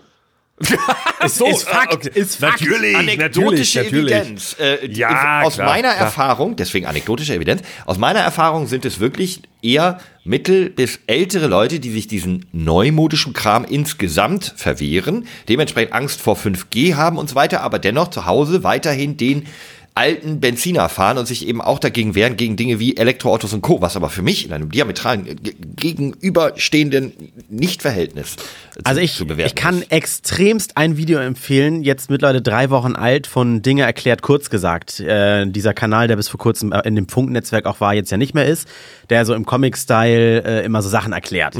So. Es ist Fakt, ist Fakt. Natürlich, anekdotische natürlich, natürlich. Evidenz. Äh, die- Ja, aus klar, meiner klar. Erfahrung, deswegen anekdotische Evidenz, aus meiner Erfahrung sind es wirklich eher mittel- bis ältere Leute, die sich diesen neumodischen Kram insgesamt verwehren, dementsprechend Angst vor 5G haben und so weiter, aber dennoch zu Hause weiterhin den alten Benziner fahren und sich eben auch dagegen wehren, gegen Dinge wie Elektroautos und Co., was aber für mich in einem diametralen äh, ge- gegenüberstehenden Nichtverhältnis zu, Also ich, zu bewerten ich kann ist. extremst ein Video empfehlen, jetzt mittlerweile drei Wochen alt, von Dinge erklärt, kurz gesagt. Äh, dieser Kanal, der bis vor kurzem äh, in dem Funknetzwerk auch war, jetzt ja nicht mehr ist, der so im Comic-Style äh, immer so Sachen erklärt.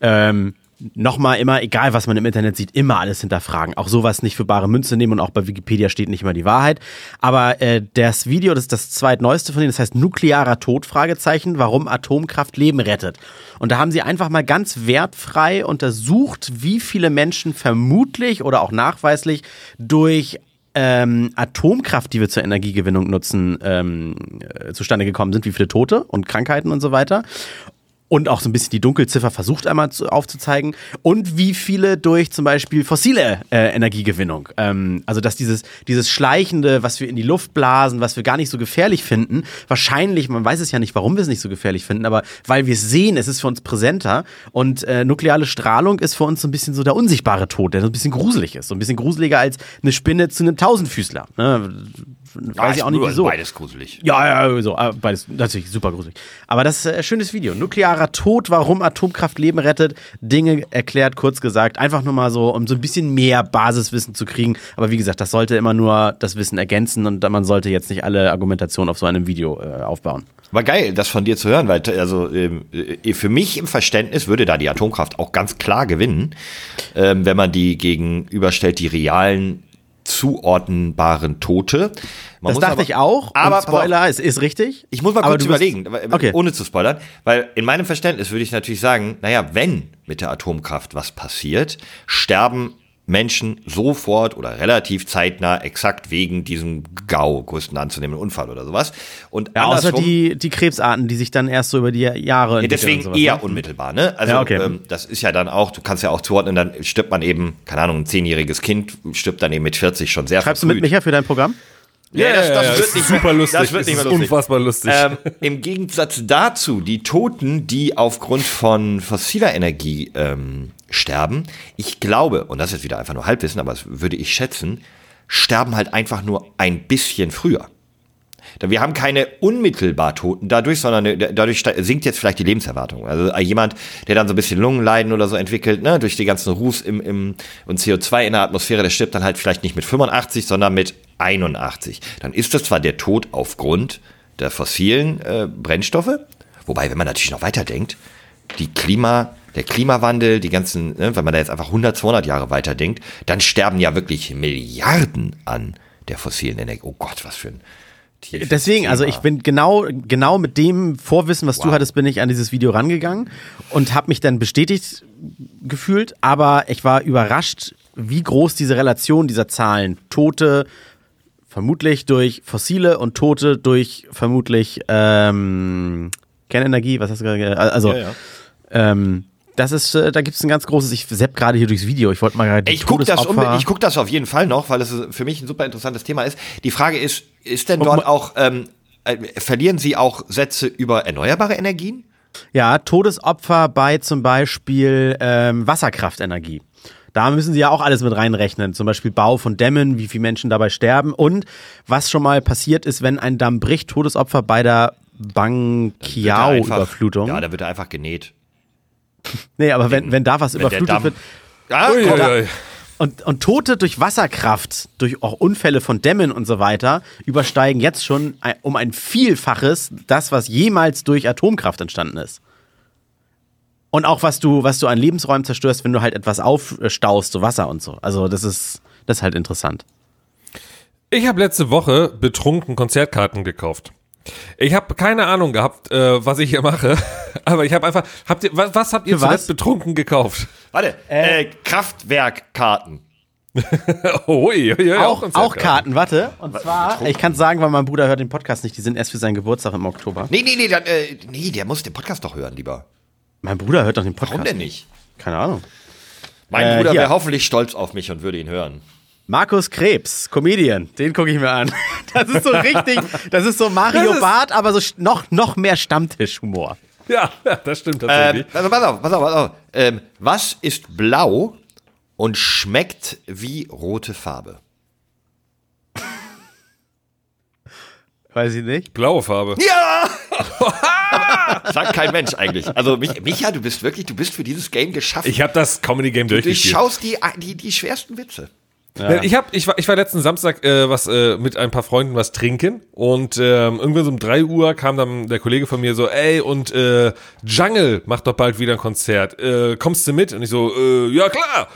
Ähm, Nochmal immer, egal was man im Internet sieht, immer alles hinterfragen. Auch sowas nicht für bare Münze nehmen und auch bei Wikipedia steht nicht immer die Wahrheit. Aber äh, das Video, das ist das zweitneueste von denen, das heißt Nuklearer Tod, Fragezeichen, warum Atomkraft Leben rettet. Und da haben sie einfach mal ganz wertfrei untersucht, wie viele Menschen vermutlich oder auch nachweislich durch ähm, Atomkraft, die wir zur Energiegewinnung nutzen, ähm, äh, zustande gekommen sind, wie viele Tote und Krankheiten und so weiter. Und auch so ein bisschen die Dunkelziffer versucht einmal zu, aufzuzeigen. Und wie viele durch zum Beispiel fossile äh, Energiegewinnung. Ähm, also, dass dieses, dieses Schleichende, was wir in die Luft blasen, was wir gar nicht so gefährlich finden, wahrscheinlich, man weiß es ja nicht, warum wir es nicht so gefährlich finden, aber weil wir es sehen, es ist für uns präsenter. Und äh, nukleare Strahlung ist für uns so ein bisschen so der unsichtbare Tod, der so ein bisschen gruselig ist. So ein bisschen gruseliger als eine Spinne zu einem Tausendfüßler. Ne? Weiß ich auch nicht wieso. Beides gruselig. Ja, ja, so, äh, beides natürlich super gruselig. Aber das ist äh, ein schönes Video. Nuklearer Tod, warum Atomkraft Leben rettet. Dinge erklärt, kurz gesagt. Einfach nur mal so, um so ein bisschen mehr Basiswissen zu kriegen. Aber wie gesagt, das sollte immer nur das Wissen ergänzen und man sollte jetzt nicht alle Argumentationen auf so einem Video äh, aufbauen. War geil, das von dir zu hören, weil also ähm, äh, für mich im Verständnis würde da die Atomkraft auch ganz klar gewinnen, ähm, wenn man die gegenüberstellt, die realen zuordnenbaren Tote. Man Das dachte aber- ich auch. Aber Spoiler, es ist richtig. Ich muss mal kurz überlegen, Okay. ohne zu spoilern, weil in meinem Verständnis würde ich natürlich sagen, naja, wenn mit der Atomkraft was passiert, sterben Menschen sofort oder relativ zeitnah exakt wegen diesem GAU, größten anzunehmenden Unfall oder sowas. Und Ja, außer die, die Krebsarten, die sich dann erst so über die Jahre ja, entwickeln und deswegen sowas, eher ne? unmittelbar, ne? Also Ja, okay. ähm, das ist ja dann auch, du kannst ja auch zuordnen, dann stirbt man eben, keine Ahnung, ein zehnjähriges Kind stirbt dann eben mit 40 schon sehr Schreibst du mit verfrüht. Micha für dein Programm? Ja, das, das wird ist nicht super mehr, lustig. Das wird nicht mehr ist lustig. unfassbar lustig. Ähm, Im Gegensatz dazu, die Toten, die aufgrund von fossiler Energie ähm, sterben, ich glaube, und das ist wieder einfach nur Halbwissen, aber das würde ich schätzen, sterben halt einfach nur ein bisschen früher. Wir haben keine unmittelbar Toten dadurch, sondern äh, dadurch sinkt jetzt vielleicht die Lebenserwartung. Also äh, jemand, der dann so ein bisschen Lungenleiden oder so entwickelt, ne, durch die ganzen Ruß im, im, und CO2 in der Atmosphäre, der stirbt dann halt vielleicht nicht mit 85, sondern mit 81. Dann ist das zwar der Tod aufgrund der fossilen äh, Brennstoffe, wobei, wenn man natürlich noch weiterdenkt, die Klima, der Klimawandel, die ganzen, ne, wenn man da jetzt einfach 100, 200 Jahre weiterdenkt, dann sterben ja wirklich Milliarden an der fossilen Energie. Oh Gott, was für ein tiefes Deswegen, also Thema. ich bin genau, genau mit dem Vorwissen, was du Wow. hattest, bin ich an dieses Video rangegangen und habe mich dann bestätigt gefühlt, aber ich war überrascht, wie groß diese Relation dieser Zahlen, Tote vermutlich durch fossile und Tote durch vermutlich ähm, Kernenergie, was hast du gerade gesagt? Also Ja, ja. Ähm, das ist, äh, da gibt es ein ganz großes, ich sepp gerade hier durchs Video, ich wollte mal gerade Ich gucke das, ich guck das auf jeden Fall noch, weil es für mich ein super interessantes Thema ist. Die Frage ist, ist denn dort auch, ähm, äh, verlieren Sie auch Sätze über erneuerbare Energien? Ja, Todesopfer bei zum Beispiel ähm, Wasserkraftenergie. Da müssen sie ja auch alles mit reinrechnen. Zum Beispiel Bau von Dämmen, wie viele Menschen dabei sterben und was schon mal passiert ist, wenn ein Damm bricht, Todesopfer bei der Bang Kiao-Überflutung. Ja, da wird er einfach genäht. Nee, aber wenn, wenn da was Wenn überflutet wird. Ah, Ui, ui. Und, und Tote durch Wasserkraft, durch auch Unfälle von Dämmen und so weiter, übersteigen jetzt schon um ein Vielfaches das, was jemals durch Atomkraft entstanden ist. Und auch was du, was du an Lebensräumen zerstörst, wenn du halt etwas aufstaust, so Wasser und so. Also das ist, das ist halt interessant. Ich habe letzte Woche betrunken Konzertkarten gekauft. Ich habe keine Ahnung gehabt, äh, was ich hier mache, aber ich habe einfach, habt ihr, was, was habt ihr was? zuletzt betrunken gekauft? Warte, äh, Kraftwerkkarten. Oh, ui, auch, auch. Karten, warte. Und zwar, ich kann es sagen, weil mein Bruder hört den Podcast nicht, die sind erst für seinen Geburtstag im Oktober. Nee, nee, nee, dann, äh, nee, der muss den Podcast doch hören, lieber. Mein Bruder hört doch den Podcast. Warum denn nicht? Keine Ahnung. Mein Äh, Bruder wäre hoffentlich stolz auf mich und würde ihn hören. Markus Krebs, Comedian, den gucke ich mir an. Das ist so richtig, das ist so Mario ist- Barth, aber so noch, noch mehr Stammtischhumor. Ja, das stimmt Ähm, tatsächlich. also pass auf, pass auf, pass auf. Ähm, was ist blau und schmeckt wie rote Farbe? Weiß ich nicht. Blaue Farbe. Ja! Sagt kein Mensch eigentlich. Also mich, Micha, du bist wirklich, du bist für dieses Game geschaffen. Ich habe das Comedy Game du durchgespielt. schaust die, die, die schwersten Witze. Ja. Ich, hab, ich, war, ich war letzten Samstag äh, was äh, mit ein paar Freunden was trinken und ähm, irgendwann so um 3 Uhr kam dann der Kollege von mir so, ey, und äh, Jungle macht doch bald wieder ein Konzert. Äh, kommst du mit? Und ich so, äh, ja klar.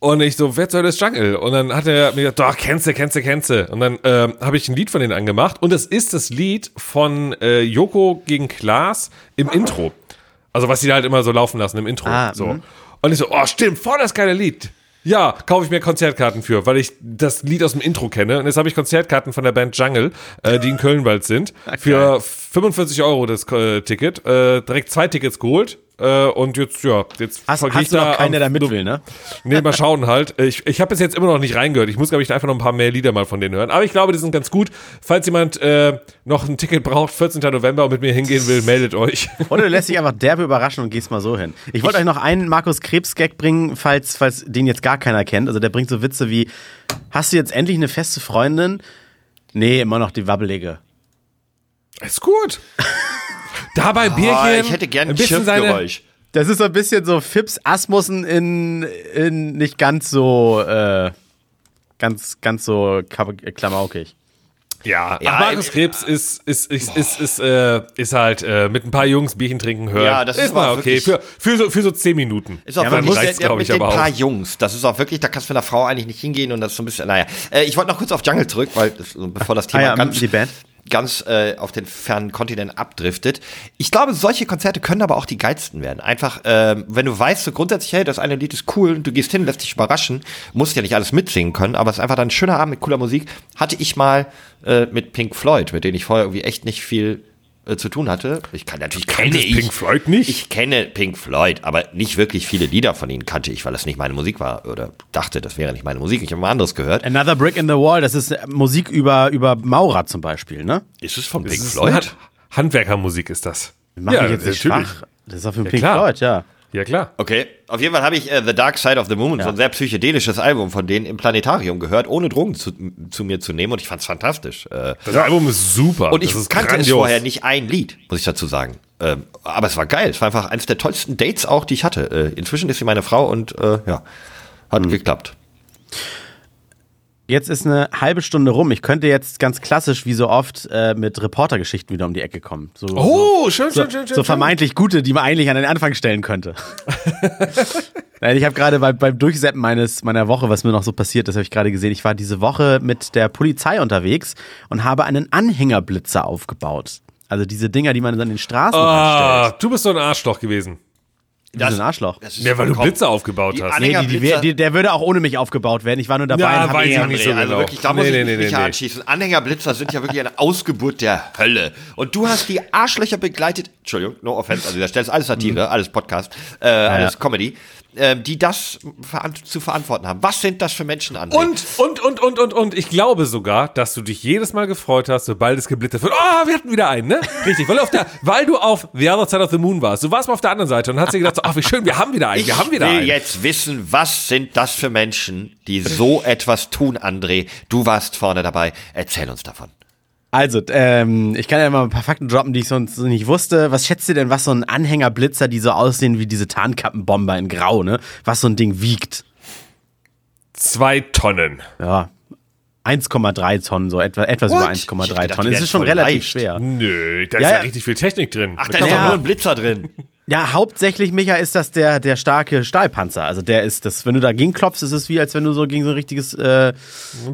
Und ich so, wer soll das Jungle? Und dann hat er mir gesagt, doch, kennst du, kennst du, kennst du. Und dann ähm, habe ich ein Lied von denen angemacht und es ist das Lied von äh, Joko gegen Klaas im Intro. Also was die da halt immer so laufen lassen im Intro. Ah, so. mhm. Und ich so, oh stimmt, voll das geile Lied. Ja, kaufe ich mir Konzertkarten für, weil ich das Lied aus dem Intro kenne. Und jetzt habe ich Konzertkarten von der Band Jungle, äh, die in Köln bald sind. Für 45 Euro das äh, Ticket. Äh, direkt zwei Tickets geholt. Äh, und jetzt, ja, jetzt Hast, vergeh ich hast du noch keinen, der da mit will, ne? Nee, mal schauen halt. Ich, ich habe bis jetzt immer noch nicht reingehört. Ich muss, glaube ich, einfach noch ein paar mehr Lieder mal von denen hören. Aber ich glaube, die sind ganz gut. Falls jemand äh, noch ein Ticket braucht, 14. November und mit mir hingehen will, meldet euch. Oder du lässt dich einfach derbe überraschen und gehst mal so hin. Ich wollte euch noch einen Markus Krebs-Gag bringen, falls, falls den jetzt gar keiner kennt. Also der bringt so Witze wie, hast du jetzt endlich eine feste Freundin? Nee, immer noch die wabbelige. Ist gut. Dabei Bierchen. Ah, ich hätte gerne ein bisschen seine, Schiffgeräusch. Das ist so ein bisschen so Fips Asmussen in, in nicht ganz so, äh, ganz, ganz so kab- klamaukig. Ja, Ja, Ach, Markus Krebs ist, ist, ist, ist, ist, äh, ist halt äh, mit ein paar Jungs Bierchen trinken hören. Ja, das ist mal aber okay. Für, für, so, für so 10 Minuten. Ist auch Ja, man wirklich der, glaub mit ich, den aber paar auch. Jungs. Das ist auch wirklich, da kannst du mit einer Frau eigentlich nicht hingehen und das ist so ein bisschen, naja. Äh, ich wollte noch kurz auf Jungle zurück, weil das, bevor das Thema Ah ja, ganz, die Band. Ganz äh, auf den fernen Kontinent abdriftet. Ich glaube, solche Konzerte können aber auch die geilsten werden. Einfach, ähm, wenn du weißt, so grundsätzlich, hey, das eine Lied ist cool und du gehst hin, lässt dich überraschen, musst ja nicht alles mitsingen können, aber es ist einfach dann ein schöner Abend mit cooler Musik. Hatte ich mal äh, mit Pink Floyd, mit denen ich vorher irgendwie echt nicht viel äh, zu tun hatte. Ich kann natürlich kenne ich Pink Floyd nicht? Ich kenne Pink Floyd, aber nicht wirklich viele Lieder von ihnen kannte ich, weil das nicht meine Musik war oder dachte, das wäre nicht meine Musik. Ich habe mal anderes gehört. Another Brick in the Wall, das ist äh, Musik über, über Maurer zum Beispiel, ne? Ist es von Pink ist Floyd? Hand- Handwerkermusik ist das. Mach mich jetzt nicht schwach. Das ist auch für Pink klar. Floyd, ja. Ja, klar. Okay, auf jeden Fall habe ich äh, The Dark Side of the Moon, so ein sehr psychedelisches Album von denen im Planetarium gehört, ohne Drogen zu, zu mir zu nehmen und ich fand's fantastisch. Äh, Das Album ist super. und ich kannte es grandios. vorher nicht ein Lied, muss ich dazu sagen. Ähm, aber es war geil. Es war einfach eines der tollsten Dates auch, die ich hatte. Äh, inzwischen ist sie meine Frau und äh, ja, hat geklappt. Jetzt ist eine halbe Stunde rum. Ich könnte jetzt ganz klassisch, wie so oft, äh, mit Reportergeschichten wieder um die Ecke kommen. So, Oh, so, schön, so, schön, schön, so schön. vermeintlich gute, die man eigentlich an den Anfang stellen könnte. Nein, ich habe gerade bei, beim Durchseppen meines, meiner Woche, was mir noch so passiert ist, habe ich gerade gesehen, ich war diese Woche mit der Polizei unterwegs und habe einen Anhängerblitzer aufgebaut. Also diese Dinger, die man an den Straßen Ah, anstellt. du bist so ein Arschloch gewesen. Wie so ein Arschloch. Das ist Ja, weil du Blitze aufgebaut Die hast. Nee, die, die, die, der würde auch ohne mich aufgebaut werden. Ich war nur dabei Ja, und hab weiß ich nicht so also genau. wirklich, da muss Nee, ich nee, mich nee, anschießen. Anhängerblitzer sind ja wirklich eine Ausgeburt der Hölle. Und du hast die Arschlöcher begleitet, Entschuldigung, no offense, also das ist alles Satire, Mhm. alles Podcast, äh, alles Comedy, die das zu verantworten haben. Was sind das für Menschen, André? Und, und, und, und, und, und ich glaube sogar, dass du dich jedes Mal gefreut hast, sobald es geblittert wird. Oh, wir hatten wieder einen, ne? Richtig, weil, du auf der, weil du auf The Other Side of the Moon warst. Du warst mal auf der anderen Seite und hast dir gedacht, so, ach, wie schön, wir haben wieder einen, ich wir haben wieder will einen. jetzt wissen, was sind das für Menschen, die so etwas tun, André? Du warst vorne dabei. Erzähl uns davon. Also, ähm, ich kann ja mal ein paar Fakten droppen, die ich sonst so nicht wusste. Was schätzt ihr denn, was so ein Anhängerblitzer, die so aussehen wie diese Tarnkappenbomber in Grau, ne? Was so ein Ding wiegt? Zwei Tonnen. Ja. 1,3 Tonnen, so etwa, etwas What? über Ich 1,3 dachte, Tonnen. Es ist schon relativ leicht. schwer. Nö, da ist Ja, ja, richtig viel Technik drin. Ach, da ist doch Ja. nur ein Blitzer drin. Ja, hauptsächlich, Micha, ist das der, der starke Stahlpanzer. Also der ist das, wenn du dagegen klopfst, ist es wie, als wenn du so gegen so ein richtiges, äh,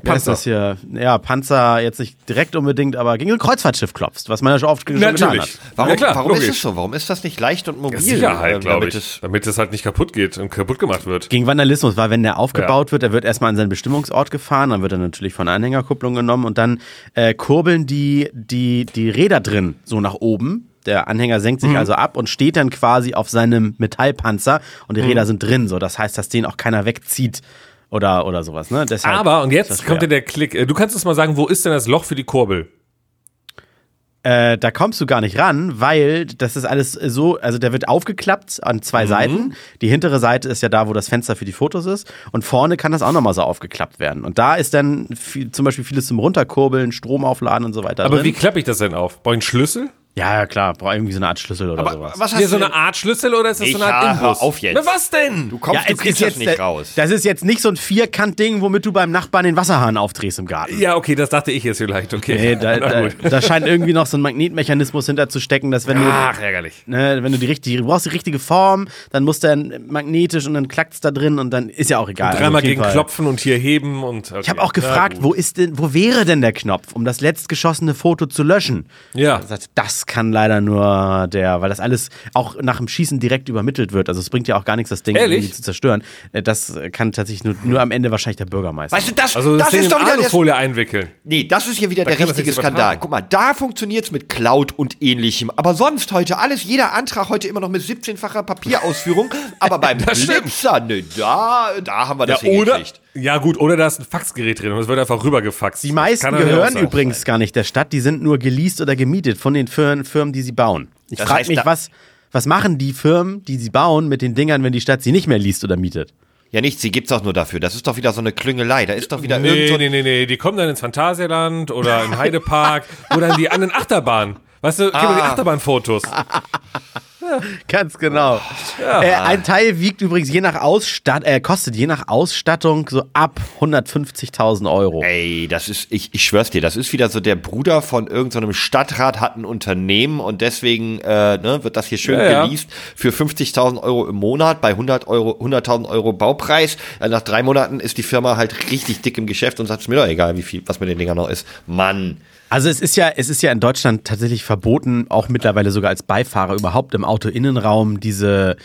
Panzer. das hier? Ja, Panzer jetzt nicht direkt unbedingt, aber gegen so ein Kreuzfahrtschiff klopfst, was man ja schon oft schon getan Natürlich. hat. Warum, ja, klar, warum ist es so? Warum ist das nicht leicht und mobil? Sicherheit, ähm, glaube damit ich. es- damit es halt nicht kaputt geht und kaputt gemacht wird. Gegen Vandalismus, weil wenn der aufgebaut wird, er wird erstmal an seinen Bestimmungsort gefahren, dann wird er natürlich von der Anhängerkupplung genommen und dann äh, kurbeln die, die, die Räder drin so nach oben. Der Anhänger senkt sich also ab und steht dann quasi auf seinem Metallpanzer und die Räder sind drin. So, das heißt, dass den auch keiner wegzieht oder, oder sowas. Ne? Deshalb Aber, und jetzt kommt dir der Klick. Äh, Du kannst uns mal sagen, wo ist denn das Loch für die Kurbel? Äh, da kommst du gar nicht ran, weil das ist alles so, also der wird aufgeklappt an zwei Mhm. Seiten. Die hintere Seite ist ja da, wo das Fenster für die Fotos ist. Und vorne kann das auch nochmal so aufgeklappt werden. Und da ist dann viel, zum Beispiel vieles zum Runterkurbeln, Strom aufladen und so weiter. Aber drin. wie klappe ich das denn auf? Brauche ich einen Schlüssel? Ja, ja, klar, braucht irgendwie so eine Art Schlüssel oder Aber sowas. was hast Hier so eine Art Schlüssel oder ist das so eine Art hör auf jetzt. Na, was denn? Du kommst, ja, du kriegst das jetzt, nicht raus. Das ist jetzt nicht so ein Vierkantding, womit du beim Nachbarn den Wasserhahn aufdrehst im Garten. Ja, okay, das dachte ich jetzt vielleicht. Okay. Nee, da, da, gut. da scheint irgendwie noch so ein Magnetmechanismus hinterzustecken, dass wenn du Ach, ärgerlich. Ne, wenn du die richtige, du brauchst die richtige Form, dann muss der magnetisch und dann klackt's da drin und dann ist ja auch egal. Also Dreimal jeden gegen Fall. klopfen und hier heben und. Okay. Ich habe auch gefragt, wo ist denn, wo wäre denn der Knopf, um das letztgeschossene Foto zu löschen? Ja. Er sagt, das kann leider nur der, weil das alles auch nach dem Schießen direkt übermittelt wird. Also es bringt ja auch gar nichts, das Ding Ehrlich? irgendwie zu zerstören. Äh, Das kann tatsächlich nur, nur am Ende wahrscheinlich der Bürgermeister. Weißt du, das, Also das, das ist in doch wieder das, Alufolie einwickeln. Nee, das ist hier wieder der kann das richtige Skandal. Guck mal, da funktioniert's mit Cloud und ähnlichem. Aber sonst heute alles, jeder Antrag heute immer noch mit 17-facher Papierausführung. aber beim. Blitzer, ne, da, da haben wir das Ja, oder? Ja, gut, oder da ist ein Faxgerät drin und es wird einfach rübergefaxt. Die meisten gehören übrigens gar nicht der Stadt, die sind nur geleast oder gemietet von den Firmen, Firmen die sie bauen. Ich frage mich, was, was machen die Firmen, die sie bauen, mit den Dingern, wenn die Stadt sie nicht mehr liest oder mietet? Ja, nichts, sie gibt's auch nur dafür. Das ist doch wieder so eine Klüngelei. Da ist doch wieder Nee, irgend so nee, nee, nee, die kommen dann ins Phantasialand oder in Heidepark oder in die anderen Achterbahnen. Weißt du, gib mir die Ah. Achterbahnfotos. Ganz genau. Äh, ein Teil wiegt übrigens je nach Ausstatt, äh, kostet je nach Ausstattung so ab 150.000 Euro. Ey, das ist, ich, ich schwör's dir, das ist wieder so der Bruder von irgendeinem Stadtrat hat ein Unternehmen und deswegen äh, ne, wird das hier schön Ja, ja. geleast für 50.000 Euro im Monat bei 100 Euro, 100.000 Euro Baupreis. Äh, nach drei Monaten ist die Firma halt richtig dick im Geschäft und sagt es mir doch egal, wie viel, was mit den Dingern noch ist. Mann. Also es ist ja, es ist ja in Deutschland tatsächlich verboten, auch mittlerweile sogar als Beifahrer überhaupt im Autoinnenraum diese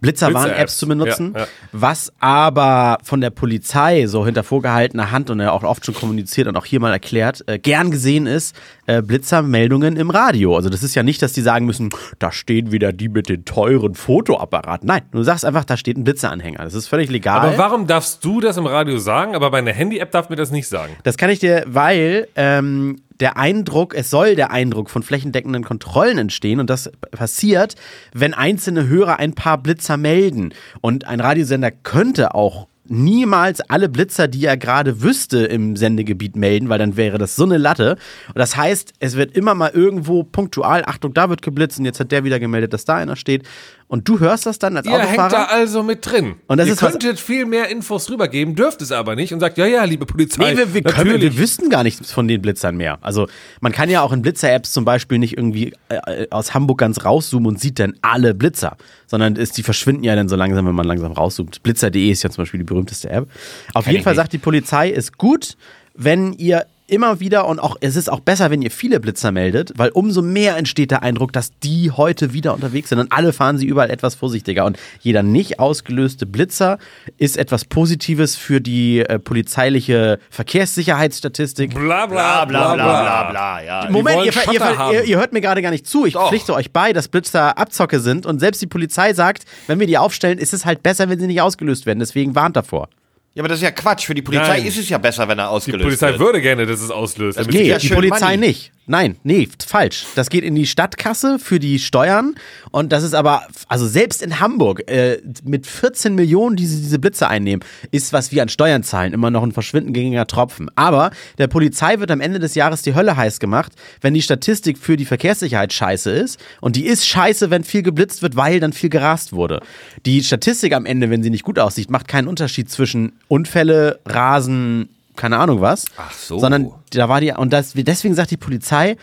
Blitzerwarn-Apps zu benutzen. ja, ja. Was aber von der Polizei so hinter vorgehaltener Hand und ja auch oft schon kommuniziert und auch hier mal erklärt, äh, gern gesehen ist, äh, Blitzermeldungen im Radio. Also das ist ja nicht, dass die sagen müssen, da stehen wieder die mit den teuren Fotoapparaten. Nein, du sagst einfach, da steht ein Blitzeranhänger. Das ist völlig legal. Aber warum darfst du das im Radio sagen, aber bei einer Handy-App darf mir das nicht sagen? Das kann ich dir, weil ähm, der Eindruck, es soll der Eindruck von flächendeckenden Kontrollen entstehen und das passiert, wenn einzelne Hörer ein paar Blitzer melden. Und ein Radiosender könnte auch niemals alle Blitzer, die er gerade wüsste, im Sendegebiet melden, weil dann wäre das so eine Latte. Und das heißt, es wird immer mal irgendwo punktual, Achtung, da wird geblitzt und jetzt hat der wieder gemeldet, dass da einer steht. Und du hörst das dann als Ihr hängt da Autofahrer. also mit drin. Und das Ihr ist was- könntet viel mehr Infos rübergeben, dürft es aber nicht und sagt, ja, ja, liebe Polizei. Nee, wir, wir, können, wir wüssten gar nichts von den Blitzern mehr. Also man kann ja auch in Blitzer-Apps zum Beispiel nicht irgendwie äh, aus Hamburg ganz rauszoomen und sieht dann alle Blitzer, sondern ist, die verschwinden ja dann so langsam, wenn man langsam rauszoomt. Blitzer.de ist ja zum Beispiel die berühmteste App. Auf jeden ich Fall nicht. sagt die Polizei, ist gut, wenn ihr immer wieder und auch es ist auch besser, wenn ihr viele Blitzer meldet, weil umso mehr entsteht der Eindruck, dass die heute wieder unterwegs sind und alle fahren sie überall etwas vorsichtiger und jeder nicht ausgelöste Blitzer ist etwas Positives für die äh, polizeiliche Verkehrssicherheitsstatistik. Bla, Bla, bla, bla, bla, bla, ja. Moment, ihr, ihr, ihr, ihr hört mir gerade gar nicht zu. Ich Doch. pflichte euch bei, dass Blitzer Abzocke sind und selbst die Polizei sagt, wenn wir die aufstellen, ist es halt besser, wenn sie nicht ausgelöst werden. Deswegen warnt davor. Ja, aber das ist ja Quatsch. Für die Polizei Nein. ist es ja besser, wenn er Die ausgelöst Polizei wird. würde gerne, dass es auslöst. damit geht ja die Polizei Money. nicht. Nein, nee, falsch. Das geht in die Stadtkasse für die Steuern und das ist aber, also selbst in Hamburg äh, mit 14 Millionen, die sie diese Blitze einnehmen, ist was wir an Steuern zahlen immer noch ein verschwindend geringer Tropfen. Aber der Polizei wird am Ende des Jahres die Hölle heiß gemacht, wenn die Statistik für die Verkehrssicherheit scheiße ist und die ist scheiße, wenn viel geblitzt wird, weil dann viel gerast wurde. Die Statistik am Ende, wenn sie nicht gut aussieht, macht keinen Unterschied zwischen Unfälle, Rasen, keine Ahnung was. Ach so. Sondern da war die, und das, deswegen sagt die Polizei,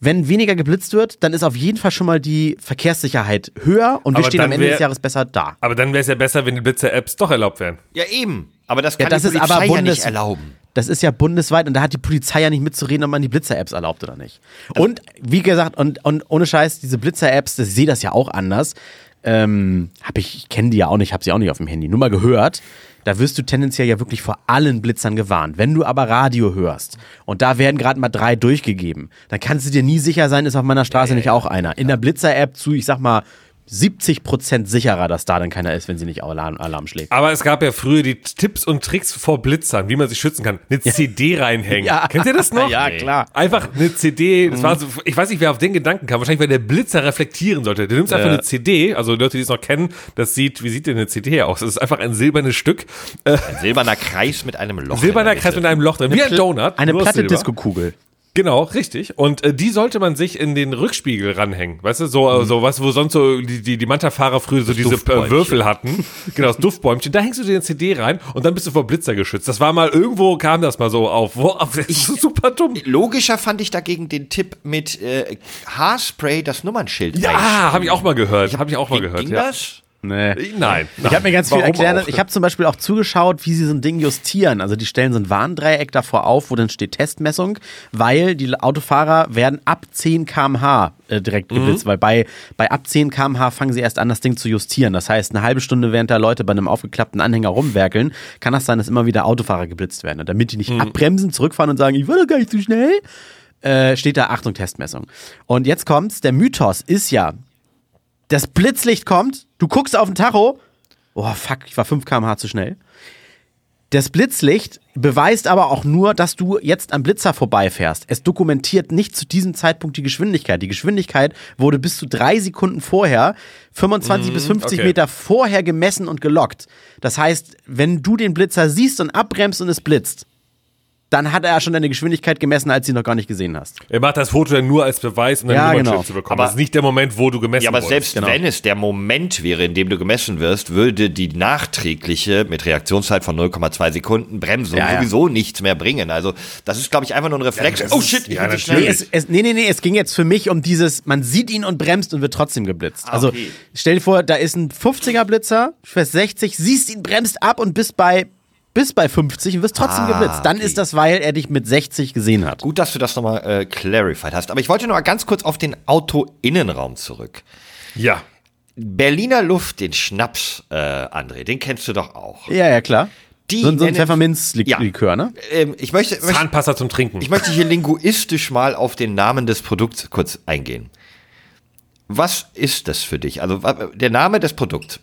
wenn weniger geblitzt wird, dann ist auf jeden Fall schon mal die Verkehrssicherheit höher und wir Aber stehen am Ende wär- des Jahres besser da. Aber dann wäre es ja besser, wenn die Blitzer-Apps doch erlaubt wären. Ja, eben. Aber das Ja, kann das die ist Polizei ja nicht erlauben. Das ist ja bundesweit und da hat die Polizei ja nicht mitzureden, ob man die Blitzer-Apps erlaubt oder nicht. Also Und wie gesagt, und, und ohne Scheiß, diese Blitzer-Apps, das- ich sehe das ja auch anders. Ähm, hab ich ich kenne die ja auch nicht, habe sie auch nicht auf dem Handy, nur mal gehört. Da wirst du tendenziell ja wirklich vor allen Blitzern gewarnt. Wenn du aber Radio hörst und da werden gerade mal drei durchgegeben, dann kannst du dir nie sicher sein, ist auf meiner Straße nicht auch einer. In der Blitzer-App zu, ich sag mal, 70% sicherer, dass da dann keiner ist, wenn sie nicht Alarm, Alarm schlägt. Aber es gab ja früher die Tipps und Tricks vor Blitzern, wie man sich schützen kann. Eine CD reinhängen. Ja. Kennt ihr das noch? Ja, klar. Einfach eine CD, das war so, ich weiß nicht, wer auf den Gedanken kam, wahrscheinlich, weil der Blitzer reflektieren sollte. Du nimmst einfach eine CD, also Leute, die es noch kennen, das sieht, wie sieht denn eine CD aus? Das ist einfach ein silbernes Stück, Ein silberner Kreis mit einem Loch. silberner Kreis mit einem Loch drin, wie ein Donut. Eine platte Silber. Disco-Kugel. Genau, richtig. Und äh, die sollte man sich in den Rückspiegel ranhängen. Weißt du, so, Mhm. so was, wo sonst so die, die, die Manta-Fahrer früher so diese äh. Würfel hatten. Genau, das Duftbäumchen. Da hängst du dir eine CD rein und dann bist du vor Blitzer geschützt. Das war mal, irgendwo kam das mal so auf. Wo, auf das ist super dumm. Logischer fand ich dagegen den Tipp mit äh, Haarspray das Nummernschild. Ja, habe ich auch mal gehört. Habe ich auch mal Ging- gehört. Ging ja. das? Nee. Nein. Ich habe mir ganz viel Warum erklärt. auch? Ich habe zum Beispiel auch zugeschaut, wie sie so ein Ding justieren. Also die stellen so ein Warndreieck davor auf, wo dann steht Testmessung, weil die Autofahrer werden ab 10 km/h äh, direkt geblitzt, weil bei, bei ab 10 km/h fangen sie erst an, das Ding zu justieren. Das heißt, eine halbe Stunde, während da Leute bei einem aufgeklappten Anhänger rumwerkeln, kann das sein, dass immer wieder Autofahrer geblitzt werden. Und damit die nicht abbremsen, zurückfahren und sagen, ich war doch gar nicht zu schnell, äh, steht da Achtung, Testmessung. Und jetzt kommt's, der Mythos ist ja, das Blitzlicht kommt, du guckst auf den Tacho, oh fuck, ich war 5 km/h zu schnell. Das Blitzlicht beweist aber auch nur, dass du jetzt am Blitzer vorbeifährst. Es dokumentiert nicht zu diesem Zeitpunkt die Geschwindigkeit. Die Geschwindigkeit wurde bis zu drei Sekunden vorher, 25 bis 50 okay. Meter vorher gemessen und gelockt. Das heißt, wenn du den Blitzer siehst und abbremst und es blitzt, dann hat er schon deine Geschwindigkeit gemessen, als du ihn noch gar nicht gesehen hast. Er macht das Foto dann nur als Beweis, um dann Ja, ein genau. Nummernschild zu bekommen. Aber- das ist nicht der Moment, wo du gemessen Ja, aber wurdest. selbst genau. wenn es der Moment wäre, in dem du gemessen wirst, würde die nachträgliche mit Reaktionszeit von 0,2 Sekunden Bremsung Ja, ja. sowieso nichts mehr bringen. Also das ist, glaube ich, einfach nur ein Reflex. oh shit, ich ja, bin zu schnell. Nee, es, es, nee, nee, nee, es ging jetzt für mich um dieses, man sieht ihn und bremst und wird trotzdem geblitzt. Also okay. stell dir vor, da ist ein 50er Blitzer, du fährst 60, siehst ihn, bremst ab und bist bei, bist bei 50 und wirst trotzdem Ah, geblitzt. Dann okay. ist das, weil er dich mit 60 gesehen hat. Gut, dass du das nochmal äh, clarified hast. Aber ich wollte noch mal ganz kurz auf den Autoinnenraum zurück. Ja. Berliner Luft, den Schnaps, äh, André, den kennst du doch auch. Ja, ja, klar. Die so, ein- so ein Pfefferminzlikör, ne? Ähm, ich, möchte, möchte, Zahnpasta zum Trinken. ich möchte hier linguistisch mal auf den Namen des Produkts kurz eingehen. Was ist das für dich? Also der Name des Produkts.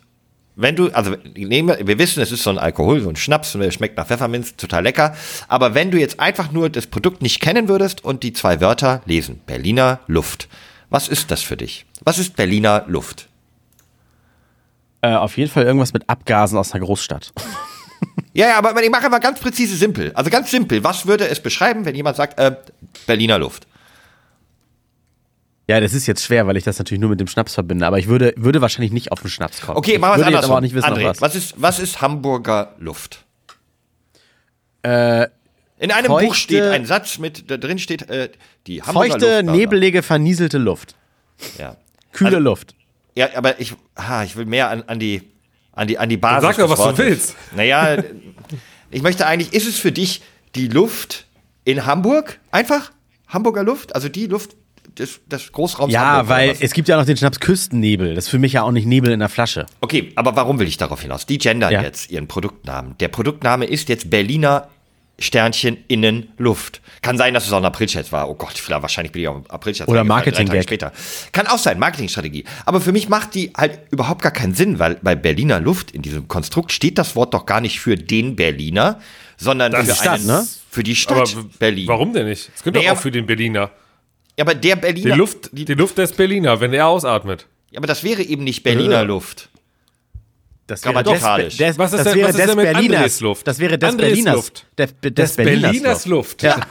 Wenn du, also nehmen, wir wissen, es ist so ein Alkohol, so ein Schnaps, und der schmeckt nach Pfefferminz, total lecker. Aber wenn du jetzt einfach nur das Produkt nicht kennen würdest und die zwei Wörter lesen, Berliner Luft. Was ist das für dich? Was ist Berliner Luft? Äh, auf jeden Fall irgendwas mit Abgasen aus einer Großstadt. Ja, ja, aber ich mache mal ganz präzise simpel. Also ganz simpel. Was würde es beschreiben, wenn jemand sagt, äh, Berliner Luft? Ja, das ist jetzt schwer, weil ich das natürlich nur mit dem Schnaps verbinde. Aber ich würde, würde wahrscheinlich nicht auf den Schnaps kommen. Okay, machen wir es andersrum. aber auch nicht wissen, André, was. was ist, was ist Hamburger Luft? Äh, In einem Feuchte- Buch steht ein Satz mit, da drin steht, äh, die Hamburger feuchte, Luft. bla. nebelige, vernieselte Luft. Ja. Kühle Also- Luft. ja, aber ich, ha, ich will mehr an, an die, an die, an die Basis. sag doch, was du willst. Naja, ich möchte eigentlich, ist es für dich die Luft in Hamburg? Einfach? Hamburger Luft? Also die Luft des, des Großraums Ja, weil es gibt ja noch den Schnaps Küstennebel. Das ist für mich ja auch nicht Nebel in der Flasche. Okay, aber warum will ich darauf hinaus? Die gendern Ja. jetzt ihren Produktnamen. Der Produktname ist jetzt Berliner Sternchen innen Luft. Kann sein, dass es auch ein Aprilscherz war. Oh Gott, vielleicht, wahrscheinlich bin ich auch ein Aprilscherz. Oder drei Tage später. Kann auch sein, Marketingstrategie. Aber für mich macht die halt überhaupt gar keinen Sinn, weil bei Berliner Luft in diesem Konstrukt steht das Wort doch gar nicht für den Berliner, sondern Das für, einen, ne? für die Stadt Aber Berlin. warum denn nicht? Es könnte Naja, auch für den Berliner. Ja, aber der Die Berliner Luft, die Luft des Berliner, wenn er ausatmet. Ja, aber das wäre eben nicht Berliner Äh. Luft. Das Grammatikalisch. Des, des, Was ist das denn- wäre was ist des Berliners Andres Luft? Das wäre des Andres Berliners Luft. Des, des, Des Berliners Luft. Ja.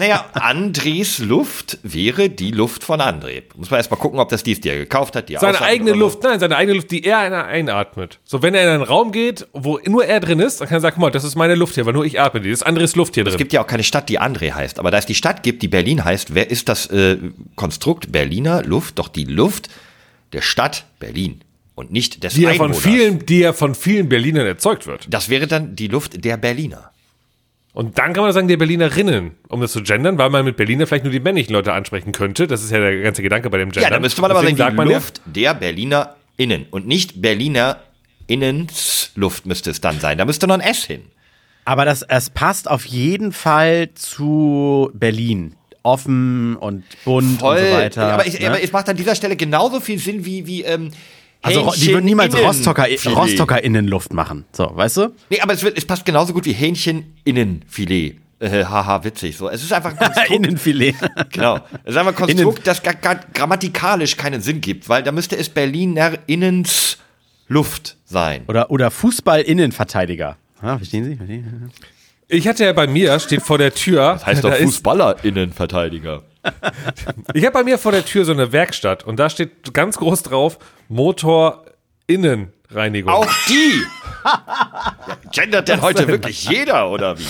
Naja, Andres Luft wäre die Luft von André. Muss man erstmal gucken, ob das dies, die er gekauft hat, die Seine eigene. Luft, nein, seine eigene Luft, die er einer einatmet. So, wenn er in einen Raum geht, wo nur er drin ist, dann kann er sagen, guck mal, das ist meine Luft hier, weil nur ich atme die. Das ist Andres Luft hier Es drin. gibt ja auch keine Stadt, die André heißt. Aber da es die Stadt gibt, die Berlin heißt, wer ist das äh, Konstrukt Berliner Luft? Doch die Luft der Stadt Berlin und nicht des die ja von Einwohners. vielen, die ja von vielen Berlinern erzeugt wird. Das wäre dann die Luft der Berliner. Und dann kann man sagen, der Berlinerinnen, um das zu gendern, weil man mit Berliner vielleicht nur die männlichen Leute ansprechen könnte. Das ist ja der ganze Gedanke bei dem Gendern. Ja, dann müsste man aber sagen, Deswegen die man ja- Luft der Berliner Innen und nicht Berliner Innensluft müsste es dann sein. Da müsste noch ein S hin. Aber das, es passt auf jeden Fall zu Berlin. Offen und bunt und so weiter. Aber, ich, ne? aber es macht an dieser Stelle genauso viel Sinn wie, wie ähm, also die würden niemals Hähnchen- Rostocker, Filet. Rostocker Innenluft machen. So, weißt du? Nee, aber es, wird, es passt genauso gut wie Hähnchen-Innenfilet. Äh, haha, witzig. So. Es ist einfach ein Konstrukt. Innenfilet. genau. Es ist einfach ein Konstrukt, das gar, gar grammatikalisch keinen Sinn gibt, weil da müsste es Berliner Innens Luft sein. Oder, oder Fußball-Innenverteidiger. Ja, verstehen Sie? Verstehen Sie? Ich hatte ja bei mir, steht vor der Tür. da ist- Fußballer-Innenverteidiger. Ich habe bei mir vor der Tür so eine Werkstatt und da steht ganz groß drauf Motor Innenreinigung. Auch die! Gendert denn heute wirklich jeder, oder wie?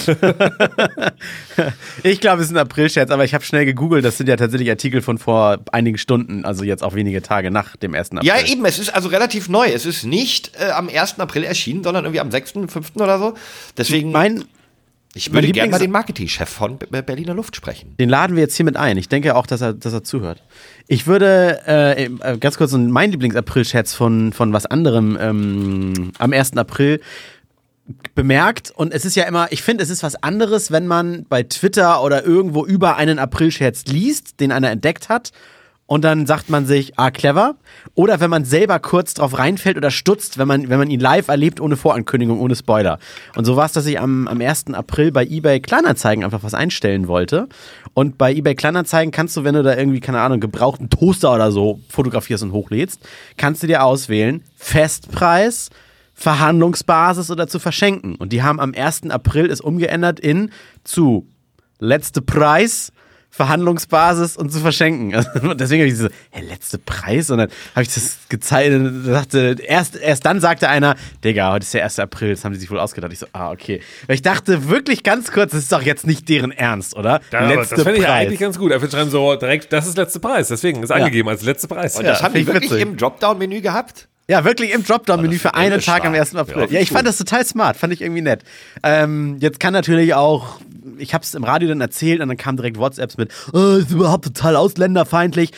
Ich glaube, es ist ein April-Scherz, aber ich habe schnell gegoogelt. Das sind ja tatsächlich Artikel von vor einigen Stunden, also jetzt auch wenige Tage nach dem 1. April. Ja, eben, es ist also relativ neu. Es ist nicht äh, am 1. April erschienen, sondern irgendwie am 6., 5. oder so. Deswegen, Mein, ich würde gerne mal den Marketingchef von Berliner Luft sprechen. den laden wir jetzt hier mit ein. Ich denke auch, dass er, dass er zuhört. Ich würde äh, äh, ganz kurz mein Lieblings-April-Scherz von, von was anderem ähm, am 1. April bemerkt und es ist ja immer, ich finde, es ist was anderes, wenn man bei Twitter oder irgendwo über einen April-Scherz liest, den einer entdeckt hat und dann sagt man sich, ah, clever. Oder wenn man selber kurz drauf reinfällt oder stutzt, wenn man, wenn man ihn live erlebt, ohne Vorankündigung, ohne Spoiler. Und so war es, dass ich am, am 1. April bei eBay Kleinanzeigen einfach was einstellen wollte. Und bei eBay Kleinanzeigen kannst du, wenn du da irgendwie, keine Ahnung, gebrauchten Toaster oder so fotografierst und hochlädst, kannst du dir auswählen, Festpreis, Verhandlungsbasis oder zu verschenken. Und die haben am 1. April es umgeändert in zu letzte Preis, Verhandlungsbasis und zu verschenken. Also deswegen habe ich so, hä, letzte Preis? Und dann habe ich das gezeigt und dachte, erst, erst dann sagte einer, Digga, heute ist der 1. April, das haben die sich wohl ausgedacht. Ich so, ah, okay. Weil ich dachte wirklich ganz kurz, das ist doch jetzt nicht deren Ernst, oder? Ja, aber das finde ich ja eigentlich ganz gut. Er schreiben so direkt, das ist letzte Preis. Deswegen ist angegeben als letzte Preis. Und das haben die wirklich witzig. im Dropdown-Menü gehabt? Ja, wirklich im Dropdown-Menü für einen Tag am stark. 1. April. Ja, Ja, ich gut. fand das total smart, fand ich irgendwie nett. Ähm, jetzt kann natürlich auch, ich habe es im Radio dann erzählt und dann kamen direkt WhatsApps mit, oh, ist überhaupt total ausländerfeindlich.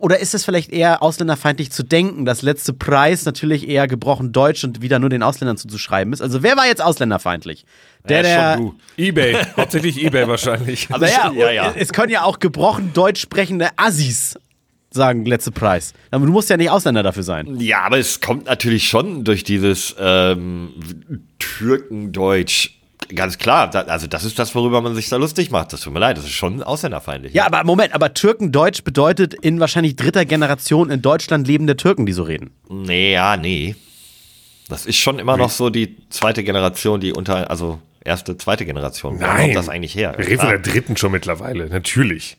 Oder ist es vielleicht eher ausländerfeindlich zu denken, dass letzte Preis natürlich eher gebrochen Deutsch und wieder nur den Ausländern zuzuschreiben ist? Also wer war jetzt ausländerfeindlich? Der, Ja, der, schon du. Ebay, hauptsächlich Ebay wahrscheinlich. Naja, schon- ja, ja. es können ja auch gebrochen deutsch sprechende Assis sagen, letzte Preis. Aber du musst ja nicht Ausländer dafür sein. Ja, aber es kommt natürlich schon durch dieses ähm, Türkendeutsch. Ganz klar, da, also das ist das, worüber man sich da lustig macht. Das tut mir leid, das ist schon ausländerfeindlich. Ja, aber Moment, aber Türkendeutsch bedeutet in wahrscheinlich dritter Generation in Deutschland lebende Türken, die so reden. Nee, ja, nee. Das ist schon immer noch so die zweite Generation, die unter, also erste, zweite Generation. Wo Nein. kommt das eigentlich her? Wir reden von Klar. der dritten schon mittlerweile, natürlich.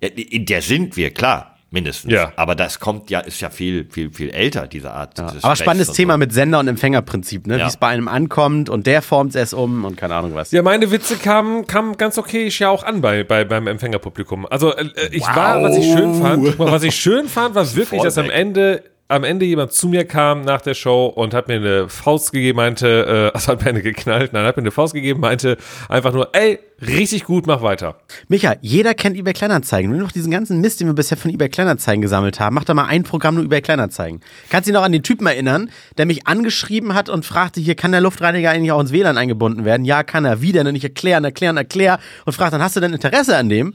Ja, in der sind wir, klar, mindestens. Ja. Aber das kommt ja, ist ja viel, viel, viel älter, diese Art. des Aber spannendes Thema so. mit Sender- und Empfängerprinzip, ne? Ja. Wie es bei einem ankommt und der formt es erst um und keine Ahnung was. Ja, meine Witze kamen, kamen ganz okay ja auch an bei, bei, beim Empfängerpublikum. Also äh, ich war, was ich schön fand, was ich schön fand, war wirklich, dass am. Ende am Ende jemand zu mir kam nach der Show und hat mir eine Faust gegeben, meinte, äh, also hat mir eine geknallt, nein, hat mir eine Faust gegeben, meinte einfach nur, ey, richtig gut, mach weiter. Micha, jeder kennt eBay Kleinanzeigen. Nur noch diesen ganzen Mist, den wir bisher von eBay Kleinanzeigen gesammelt haben. Mach doch mal ein Programm nur eBay Kleinanzeigen. Kannst du dich noch an den Typen erinnern, der mich angeschrieben hat und fragte, hier kann der Luftreiniger eigentlich auch ins WLAN eingebunden werden? Ja, kann er. Wie denn? Und ich erklären, erklären, erklär und fragt dann, hast du denn Interesse an dem?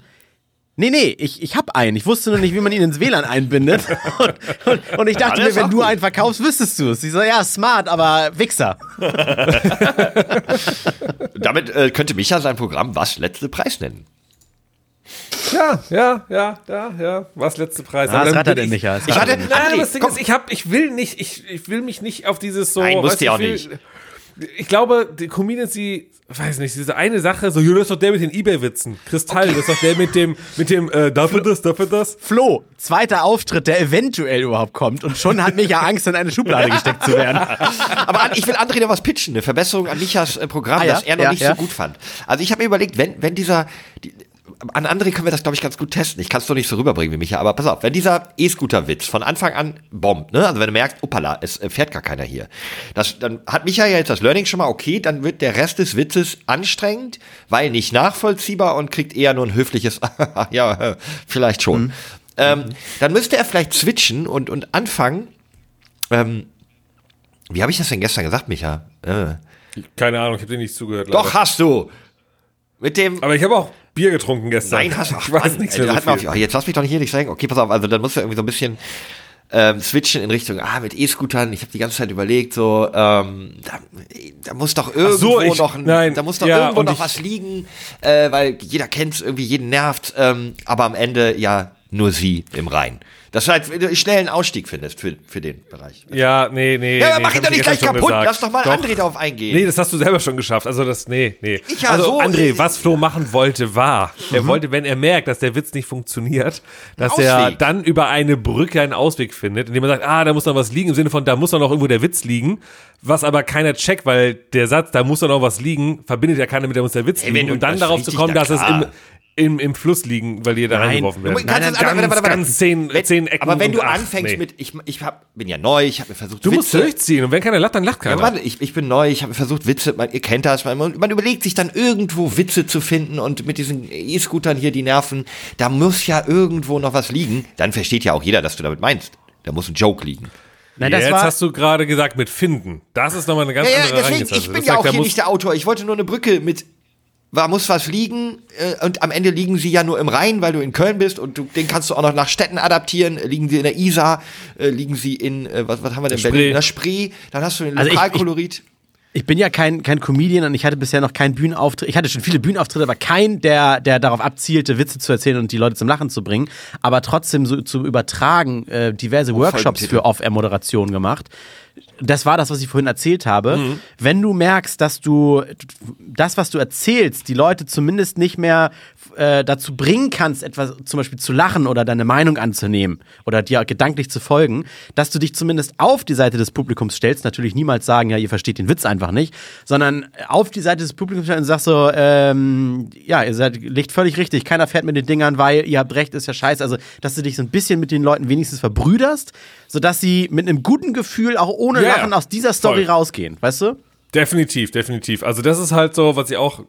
Nee, nee, ich, ich hab einen. Ich wusste nur nicht, wie man ihn ins WLAN einbindet. Und, und, und ich dachte Ja, mir, wenn du einen verkaufst, wüsstest du es. Ich so, ja, smart, aber Wichser. Damit äh, könnte Micha sein Programm Was letzte Preis nennen. Ja, ja, ja, ja, ja. Was letzte Preis? Ah, das rattert bin er nicht, ja. Ich warte, Nein, André, das Ding komm. ist, ich hab, ich will nicht, ich, ich will mich nicht auf dieses so. Nein, musst du auch ich will- Ich glaube, die Comedians, die, weiß nicht, diese eine Sache, so, ja, das ist doch der mit den Ebay-Witzen. Kristall, das ist doch der mit dem, mit dem, äh, dafür das, dafür das. Flo, zweiter Auftritt, der eventuell überhaupt kommt. Und schon hat Micha Angst, in eine Schublade gesteckt zu werden. Aber an, ich will André noch was pitchen, eine Verbesserung an Michas äh, Programm, Ah, ja? das er noch Ja, nicht ja. so gut fand. Also ich habe mir überlegt, wenn, wenn dieser, die, an André können wir das, glaube ich, ganz gut testen. Ich kann es doch nicht so rüberbringen wie Micha, aber pass auf, wenn dieser E-Scooter-Witz von Anfang an bombt, ne? also wenn du merkst, opala, es äh, fährt gar keiner hier, das, dann hat Micha ja jetzt das Learning schon mal, okay, dann wird der Rest des Witzes anstrengend, weil nicht nachvollziehbar und kriegt eher nur ein höfliches, ja, vielleicht schon. Mhm. Ähm, dann müsste er vielleicht switchen und, und anfangen, ähm, wie habe ich das denn gestern gesagt, Micha? Äh. Keine Ahnung, ich habe dir nicht zugehört. Doch, leider. hast du. Mit dem. Aber ich habe auch Bier getrunken gestern. Nein, hast du. Ach, Ich weiß Mann, nichts mehr so viel. auf, Jetzt lass mich doch nicht hier nicht sagen. Okay, pass auf, also dann musst du irgendwie so ein bisschen ähm, switchen in Richtung, ah, mit E-Scootern, ich habe die ganze Zeit überlegt, so, ähm, da, da muss doch irgendwo so, ich- noch ein, nein, da muss doch ja, irgendwo noch ich- was liegen, äh, weil jeder kennt's irgendwie, jeden nervt, ähm, aber am Ende ja nur sie im Rhein. Dass du halt schnell einen Ausstieg findest für, für den Bereich. Ja, nee, nee. Ja, nee, mach das ihn doch ich nicht gleich kaputt. gesagt. Lass doch mal André darauf eingehen. Nee, das hast du selber schon geschafft. Also das, nee, nee. Ich also so, André, was Flo machen wollte, war, Mhm. er wollte, wenn er merkt, dass der Witz nicht funktioniert, dass er dann über eine Brücke einen Ausweg findet, indem er sagt, ah, da muss noch was liegen, im Sinne von, da muss doch noch irgendwo der Witz liegen, was aber keiner checkt, weil der Satz, da muss doch noch was liegen, verbindet ja keiner mit, da muss der Witz Ey, wenn liegen. du- Und dann das darauf zu kommen, na dass es im. Im, im Fluss liegen, weil die da Nein. reingeworfen werden. Nein, aber- ganz, warte, warte, warte. ganz zehn, Wenn- zehn Ecken aber wenn du ach, anfängst nee. mit, ich, ich hab, bin ja neu, ich habe mir versucht, Du musst Witze- durchziehen und wenn keiner lacht, dann lacht Ja, keiner. warte, ich, ich bin neu, ich habe versucht, Witze, man, ihr kennt das, man, man überlegt sich dann irgendwo Witze zu finden und mit diesen E-Scootern hier die Nerven, da muss ja irgendwo noch was liegen. Dann versteht ja auch jeder, dass du damit meinst. Da muss ein Joke liegen. Nein, das Jetzt war, hast du gerade gesagt mit finden. Das ist nochmal eine ganz Ja, ja, andere deswegen, ich bin Das ja sagt, auch hier nicht der Autor. Ich wollte nur eine Brücke mit, da muss was liegen äh, und am Ende liegen sie ja nur im Rhein, weil du in Köln bist und du, den kannst du auch noch nach Städten adaptieren. Liegen sie in der Isar, äh, liegen sie in, äh, was, was haben wir denn, Spree. Berlin? In der Spree, dann hast du den Also ich- Lokalkolorit. ich bin ja kein, kein Comedian und ich hatte bisher noch keinen Bühnenauftritt. Ich hatte schon viele Bühnenauftritte, aber keinen, der, der darauf abzielte, Witze zu erzählen und die Leute zum Lachen zu bringen. Aber trotzdem so zu übertragen, äh, diverse Workshops für Off-Air-Moderation gemacht. Das war das, was ich vorhin erzählt habe. Mhm. Wenn du merkst, dass du das, was du erzählst, die Leute zumindest nicht mehr äh, dazu bringen kannst, etwas zum Beispiel zu lachen oder deine Meinung anzunehmen oder dir gedanklich zu folgen, dass du dich zumindest auf die Seite des Publikums stellst, natürlich niemals sagen, ja, ihr versteht den Witz einfach nicht, sondern auf die Seite des Publikums stellst und sagst so, ähm, ja, ihr seid, liegt völlig richtig, keiner fährt mit den Dingern, weil ihr habt recht, ist ja scheiße. Also, dass du dich so ein bisschen mit den Leuten wenigstens verbrüderst, sodass sie mit einem guten Gefühl auch ohne Ja, Lachen aus dieser Story voll. rausgehen, weißt du? Definitiv, definitiv. Also das ist halt so, was ich auch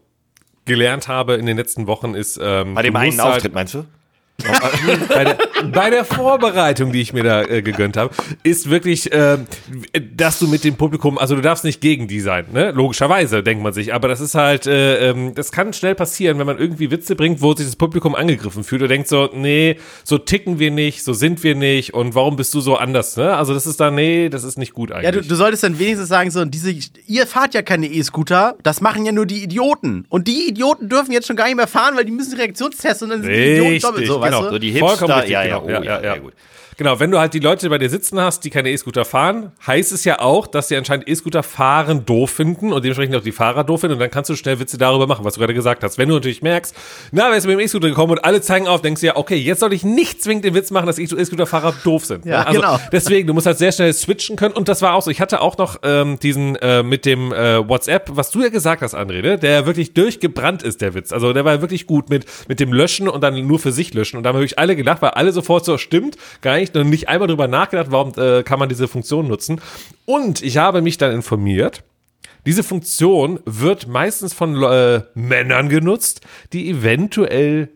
gelernt habe in den letzten Wochen, ist ähm, Bei dem du einen halt- Auftritt, meinst du? Bei, der, bei der Vorbereitung, die ich mir da äh, gegönnt habe, ist wirklich, äh, dass du mit dem Publikum, also du darfst nicht gegen die sein, ne? Logischerweise, denkt man sich. Aber das ist halt, äh, ähm, das kann schnell passieren, wenn man irgendwie Witze bringt, wo sich das Publikum angegriffen fühlt und denkt so, nee, so ticken wir nicht, so sind wir nicht und warum bist du so anders, ne? Also das ist dann, nee, das ist nicht gut eigentlich. Ja, du, du solltest dann wenigstens sagen, so, diese, ihr fahrt ja keine E-Scooter, das machen ja nur die Idioten. Und die Idioten dürfen jetzt schon gar nicht mehr fahren, weil die müssen Reaktionstests und dann sind die Idioten Richtig, doppelt so, weißt genau. So die Vollkommen Hipster, richtig, ja, ja, genau. oh, ja, ja, gut. Genau, wenn du halt die Leute bei dir sitzen hast, die keine E-Scooter fahren, heißt es ja auch, dass sie anscheinend E-Scooter fahren doof finden und dementsprechend auch die Fahrer doof finden und dann kannst du schnell Witze darüber machen, was du gerade gesagt hast. Wenn du natürlich merkst, na, wer ist mit dem E-Scooter gekommen und alle zeigen auf, denkst du ja, okay, jetzt soll ich nicht zwingend den Witz machen, dass E-Scooter-Fahrer doof sind. Ja, also genau. deswegen, du musst halt sehr schnell switchen können und das war auch so. Ich hatte auch noch ähm, diesen äh, mit dem äh, WhatsApp, was du ja gesagt hast, André, ne? der wirklich durchgebrannt ist, der Witz. Also der war wirklich gut mit, mit dem Löschen und dann nur für sich löschen und da haben wirklich alle gelacht, weil alle sofort so, stimmt, gar nicht, und nicht einmal drüber nachgedacht, warum äh, kann man diese Funktion nutzen. Und ich habe mich dann informiert, diese Funktion wird meistens von äh, Männern genutzt, die eventuell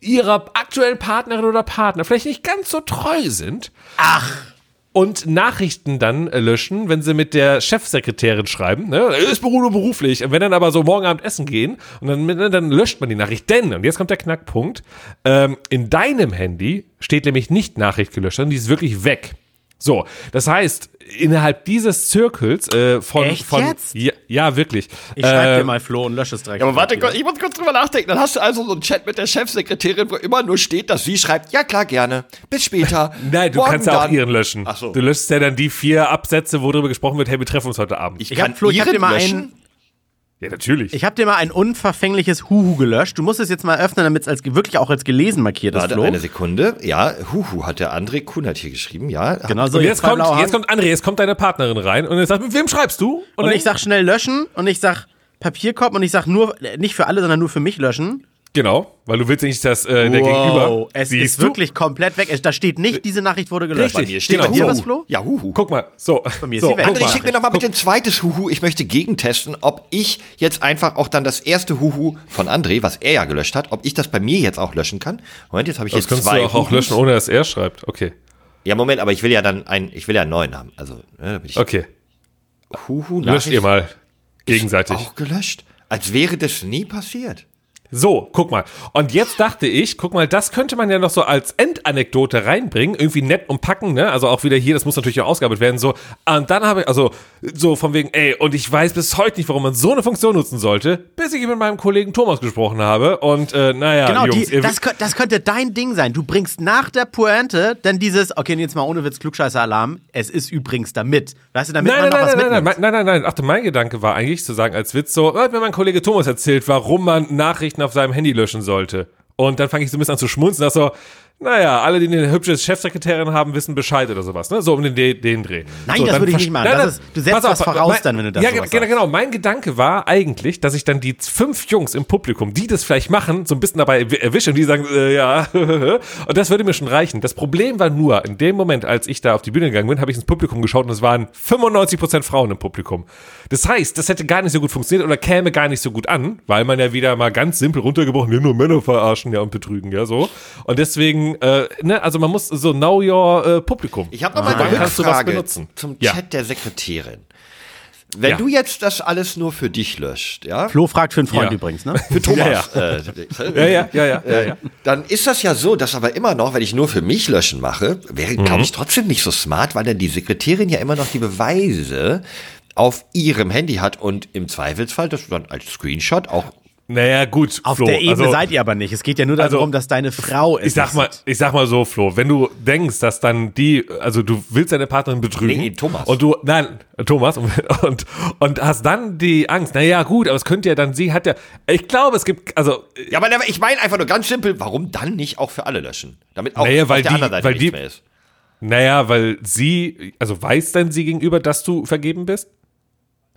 ihrer aktuellen Partnerin oder Partner vielleicht nicht ganz so treu sind. Ach. Und Nachrichten dann äh, löschen, wenn sie mit der Chefsekretärin schreiben, ne, ist nur beruflich. Wenn dann aber so morgen Abend essen gehen und dann, ne, dann löscht man die Nachricht. Denn, und jetzt kommt der Knackpunkt, ähm, in deinem Handy steht nämlich nicht Nachricht gelöscht, sondern die ist wirklich weg. So, das heißt, innerhalb dieses Zirkels äh, von, Echt von jetzt? Ja, ja, wirklich. Ich schreibe dir Ähm, mal Flo und lösche es direkt. Ja, aber warte, ich muss kurz drüber nachdenken. Dann hast du also so einen Chat mit der Chefsekretärin, wo immer nur steht, dass sie schreibt, ja klar, gerne. Bis später. Nein, du Morgen kannst ja auch dann. ihren löschen. Ach so. Du löschst ja dann die vier Absätze, wo darüber gesprochen wird, hey, wir treffen uns heute Abend. Ich Ich kann hab, Flo, ich hab ihren dir mal löschen? ein, ja, natürlich. ich hab dir mal ein unverfängliches Huhu gelöscht. Du musst es jetzt mal öffnen, damit es als, wirklich auch als gelesen markiert ist, Warte, Flo. eine Sekunde. Ja, Huhu hat der André Kunert hier geschrieben, ja. Genau so. und jetzt kommt, jetzt kommt André, jetzt kommt deine Partnerin rein und er sagt, mit wem schreibst du? Und dann- ich sag schnell löschen und ich sag Papierkorb und ich sag nur, äh, nicht für alle, sondern nur für mich löschen. Genau, weil du willst nicht, dass äh, der Gegenüber. es Siehst ist du? wirklich komplett weg. Es- Da steht nicht, diese Nachricht wurde gelöscht. Richtig. Bei mir steht Genau. bei dir was, Flo? Ja, Huhu. Guck mal, so. Bei mir ist so, sie weg. guck André, schick mir noch mal bitte ein zweites Huhu. Ich möchte gegentesten, ob ich jetzt einfach auch dann das erste Huhu von André, was er ja gelöscht hat, ob ich das bei mir jetzt auch löschen kann. Moment, jetzt habe ich Das jetzt kannst zwei du auch, auch löschen, ohne dass er schreibt. Okay. Ja, Moment, aber ich will ja dann einen, ich will ja einen neuen haben. Also, ne, Okay. Huhu Löscht ihr mal gegenseitig. Auch gelöscht. Als wäre das nie passiert. So, guck mal. Und jetzt dachte ich, guck mal, das könnte man ja noch so als Endanekdote reinbringen, irgendwie nett umpacken, ne? Also auch wieder hier, das muss natürlich auch ausgearbeitet werden, so. Und dann habe ich, also, so von wegen, ey, und ich weiß bis heute nicht, warum man so eine Funktion nutzen sollte, bis ich mit meinem Kollegen Thomas gesprochen habe. Und, äh, naja, Genau, Jungs, die, das, das könnte dein Ding sein. Du bringst nach der Pointe dann dieses, okay, jetzt mal ohne Witz, Klugscheißer-Alarm, es ist übrigens damit. Weißt du, damit Nein, man nein, noch nein, was nein, nein, mitnimmt. nein, nein, nein, nein. Ach, mein Gedanke war eigentlich zu sagen als Witz so, äh, hat mir mein Kollege Thomas erzählt, warum man Nachrichten auf seinem Handy löschen sollte. Und dann fange ich so ein bisschen an zu schmunzeln, dass so, naja, alle, die eine hübsche Chefsekretärin haben, wissen Bescheid oder sowas, ne? So um den, den Dreh. Nein, so, das würde ich nicht machen. Nein, Das ist- du setzt pass was voraus mein- dann, wenn du das Ja, sowas genau, genau. Mein Gedanke war eigentlich, dass ich dann die fünf Jungs im Publikum, die das vielleicht machen, so ein bisschen dabei erwi- erwische und die sagen, äh, ja, und das würde mir schon reichen. Das Problem war nur, in dem Moment, als ich da auf die Bühne gegangen bin, habe ich ins Publikum geschaut und es waren 95% Frauen im Publikum. Das heißt, das hätte gar nicht so gut funktioniert oder käme gar nicht so gut an, weil man ja wieder mal ganz simpel runtergebrochen, ja, nur Männer verarschen ja und betrügen, ja, so. Und deswegen, äh, ne, also man muss so know your äh, Publikum. Ich habe noch mal eine Rückfrage benutzen. zum Ja. Chat der Sekretärin. Wenn Ja. du jetzt das alles nur für dich löscht, ja? Flo fragt für einen Freund Ja. übrigens, ne? Für Thomas. Äh, Ja, ja, ja, ja, ja, ja. Dann ist das ja so, dass aber immer noch, wenn ich nur für mich löschen mache, wäre, Mhm. glaube ich, trotzdem nicht so smart, weil dann die Sekretärin ja immer noch die Beweise auf ihrem Handy hat und im Zweifelsfall, dass du dann als Screenshot auch Naja, gut, Auf Flo, der Ebene also, seid ihr aber nicht. Es geht ja nur darum, also, dass deine Frau es Ich sag mal, ich sag mal so, Flo, wenn du denkst, dass dann die, also du willst deine Partnerin betrügen. Nee, Thomas. Und du, nein, Thomas, und, und, und hast dann die Angst, naja, gut, aber es könnte ja dann, sie hat ja, ich glaube, es gibt, also, Ja, aber ich meine einfach nur ganz simpel, warum dann nicht auch für alle löschen? Damit auch Naja, weil auf der die- anderen Seite weil nichts die- mehr ist. naja, weil sie, also weiß dann sie gegenüber, dass du vergeben bist?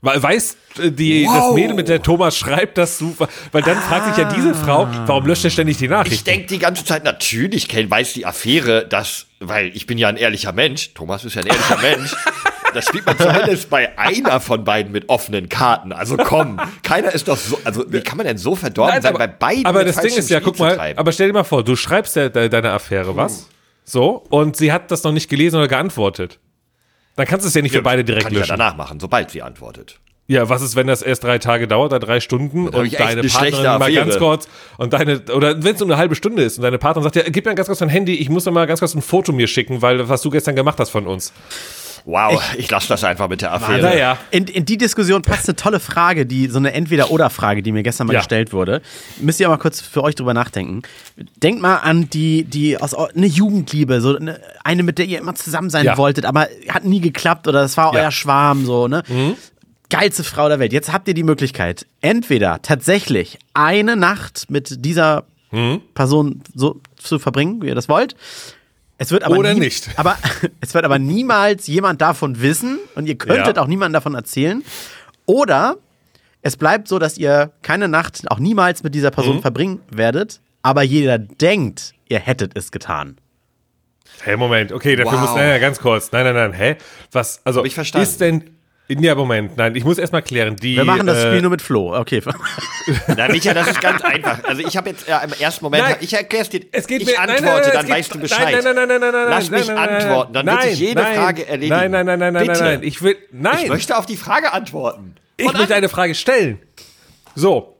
Weil weiß äh, die, das Wow. Mädel, mit der Thomas schreibt, dass du, weil dann fragt sich ja diese Frau, warum löscht er ständig die Nachrichten? Ich denke die ganze Zeit, natürlich kennt, weiß die Affäre, dass, weil ich bin ja ein ehrlicher Mensch, Thomas ist ja ein ehrlicher Mensch, das spielt man zumindest bei einer von beiden mit offenen Karten. Also komm, keiner ist doch so, also wie kann man denn so verdorben sein, bei beiden aber mit das Ding ist ja, Spiel guck mal, aber stell dir mal vor, du schreibst ja de deine Affäre was, so, und sie hat das noch nicht gelesen oder geantwortet. Dann kannst du es ja nicht für beide direkt kann ich ja löschen. danach machen, sobald sie antwortet. Ja, was ist, wenn das erst drei Tage dauert oder drei Stunden und deine Partnerin mal Affäre. ganz kurz und deine, oder wenn es nur eine halbe Stunde ist und deine Partnerin sagt, ja, gib mir ganz kurz dein Handy, ich muss noch mal ganz kurz ein Foto mir schicken, weil was du gestern gemacht hast von uns. Wow, ich, lasse das einfach mit der Affäre. Naja. In, in die Diskussion passt eine tolle Frage, die so eine Entweder-Oder-Frage, die mir gestern mal Ja. gestellt wurde. Müsst ihr mal kurz für euch drüber nachdenken. Denkt mal an die, die aus eine Jugendliebe, so eine, eine, mit der ihr immer zusammen sein Ja. wolltet, aber hat nie geklappt oder das war Ja. Mhm. euer Schwarm, so, ne? Geilste Frau der Welt. Jetzt habt ihr die Möglichkeit, entweder tatsächlich eine Nacht mit dieser Mhm. Person so zu verbringen, wie ihr das wollt. Es wird aber Oder nie, nicht. Aber es wird aber niemals jemand davon wissen und ihr könntet Ja. auch niemandem davon erzählen. Oder es bleibt so, dass ihr keine Nacht auch niemals mit dieser Mhm. Person verbringen werdet, aber jeder denkt, ihr hättet es getan. Hey, Moment, okay, dafür Wow. muss, nein, nein, ganz kurz, nein, nein, nein, hä? Was, also, Hab ich verstanden. ist denn, ja, Moment, nein, ich muss erstmal klären, die, Wir machen das äh, Spiel nur mit Flo. Okay. Na, Micha, das ist ganz einfach. Also ich habe jetzt ja, im ersten Moment, Nein. ich erkläre es dir, Es geht ich mir, antworte, nein, nein, dann geht- weißt du Bescheid. Nein, nein, nein, nein, nein, nein, Lass nein, mich nein, nein, nein, antworten, dann nein, wird sich jede nein, Frage erledigen. Nein, nein, nein, nein, nein, nein, Bitte. nein, ich will, nein, Ich möchte auf die Frage antworten. ich möchte eine Frage stellen. So,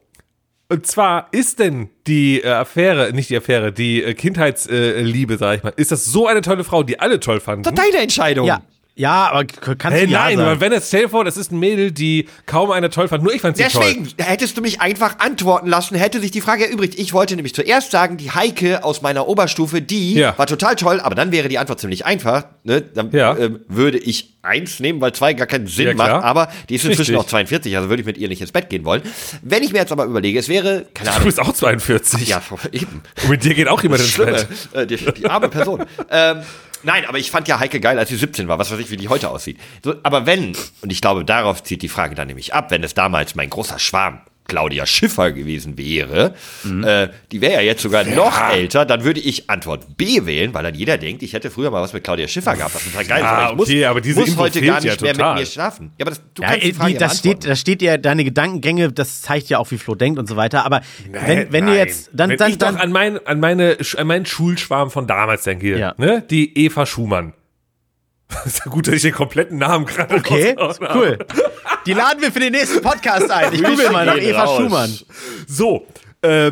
Und zwar ist denn die äh, Affäre, nicht die Affäre, die äh, Kindheitsliebe, sag ich mal, ist das so eine tolle Frau, die alle toll fanden? Das ist deine Entscheidung. Ja. Ja, aber kannst Hey, du ja nein, sagen. aber wenn es, stell vor, das ist ein Mädel, die kaum einer toll fand, nur ich fand sie Deswegen toll. hättest du mich einfach antworten lassen, hätte sich die Frage erübrigt. Ich wollte nämlich zuerst sagen, die Heike aus meiner Oberstufe, die Ja. war total toll, aber dann wäre die Antwort ziemlich einfach. Ne? Dann Ja. ähm, würde ich eins nehmen, weil zwei gar keinen Sinn Ja, macht. Aber die ist inzwischen Richtig. auch 42, also würde ich mit ihr nicht ins Bett gehen wollen. Wenn ich mir jetzt aber überlege, es wäre, keine Du Ahnung. bist auch 42. Ja, eben. Und mit dir geht auch jemand ins Bett. äh, die, die arme Person. ähm, nein, aber ich fand ja Heike geil, als sie 17 war. Was weiß ich, wie die heute aussieht. So, aber wenn, und ich glaube, darauf zieht die Frage dann nämlich ab, wenn es damals mein großer Schwarm Claudia Schiffer gewesen wäre, Mhm. äh, die wäre ja jetzt sogar noch älter, dann würde ich Antwort B wählen, weil dann jeder denkt, ich hätte früher mal was mit Claudia Schiffer gehabt, was total geil ist. Ja, aber ich muss, okay, aber diese muss Info heute gar ja nicht mehr total. mit mir schlafen. Ja, aber das, du Ja, kannst die Frage die, ja das, steht, beantworten. da steht ja deine Gedankengänge, das zeigt ja auch, wie Flo denkt und so weiter. Aber wenn, wenn ihr Nein. jetzt, dann, Wenn dann, ich doch dann, an, mein, an, meine, an meinen Schulschwarm von damals denke, Ja. ne? die Eva Schumann. ist ja gut, dass ich den kompletten Namen gerade okay, cool. Die laden wir für den nächsten Podcast ein. Ich google mal nach Eva raus. Schumann. So, äh,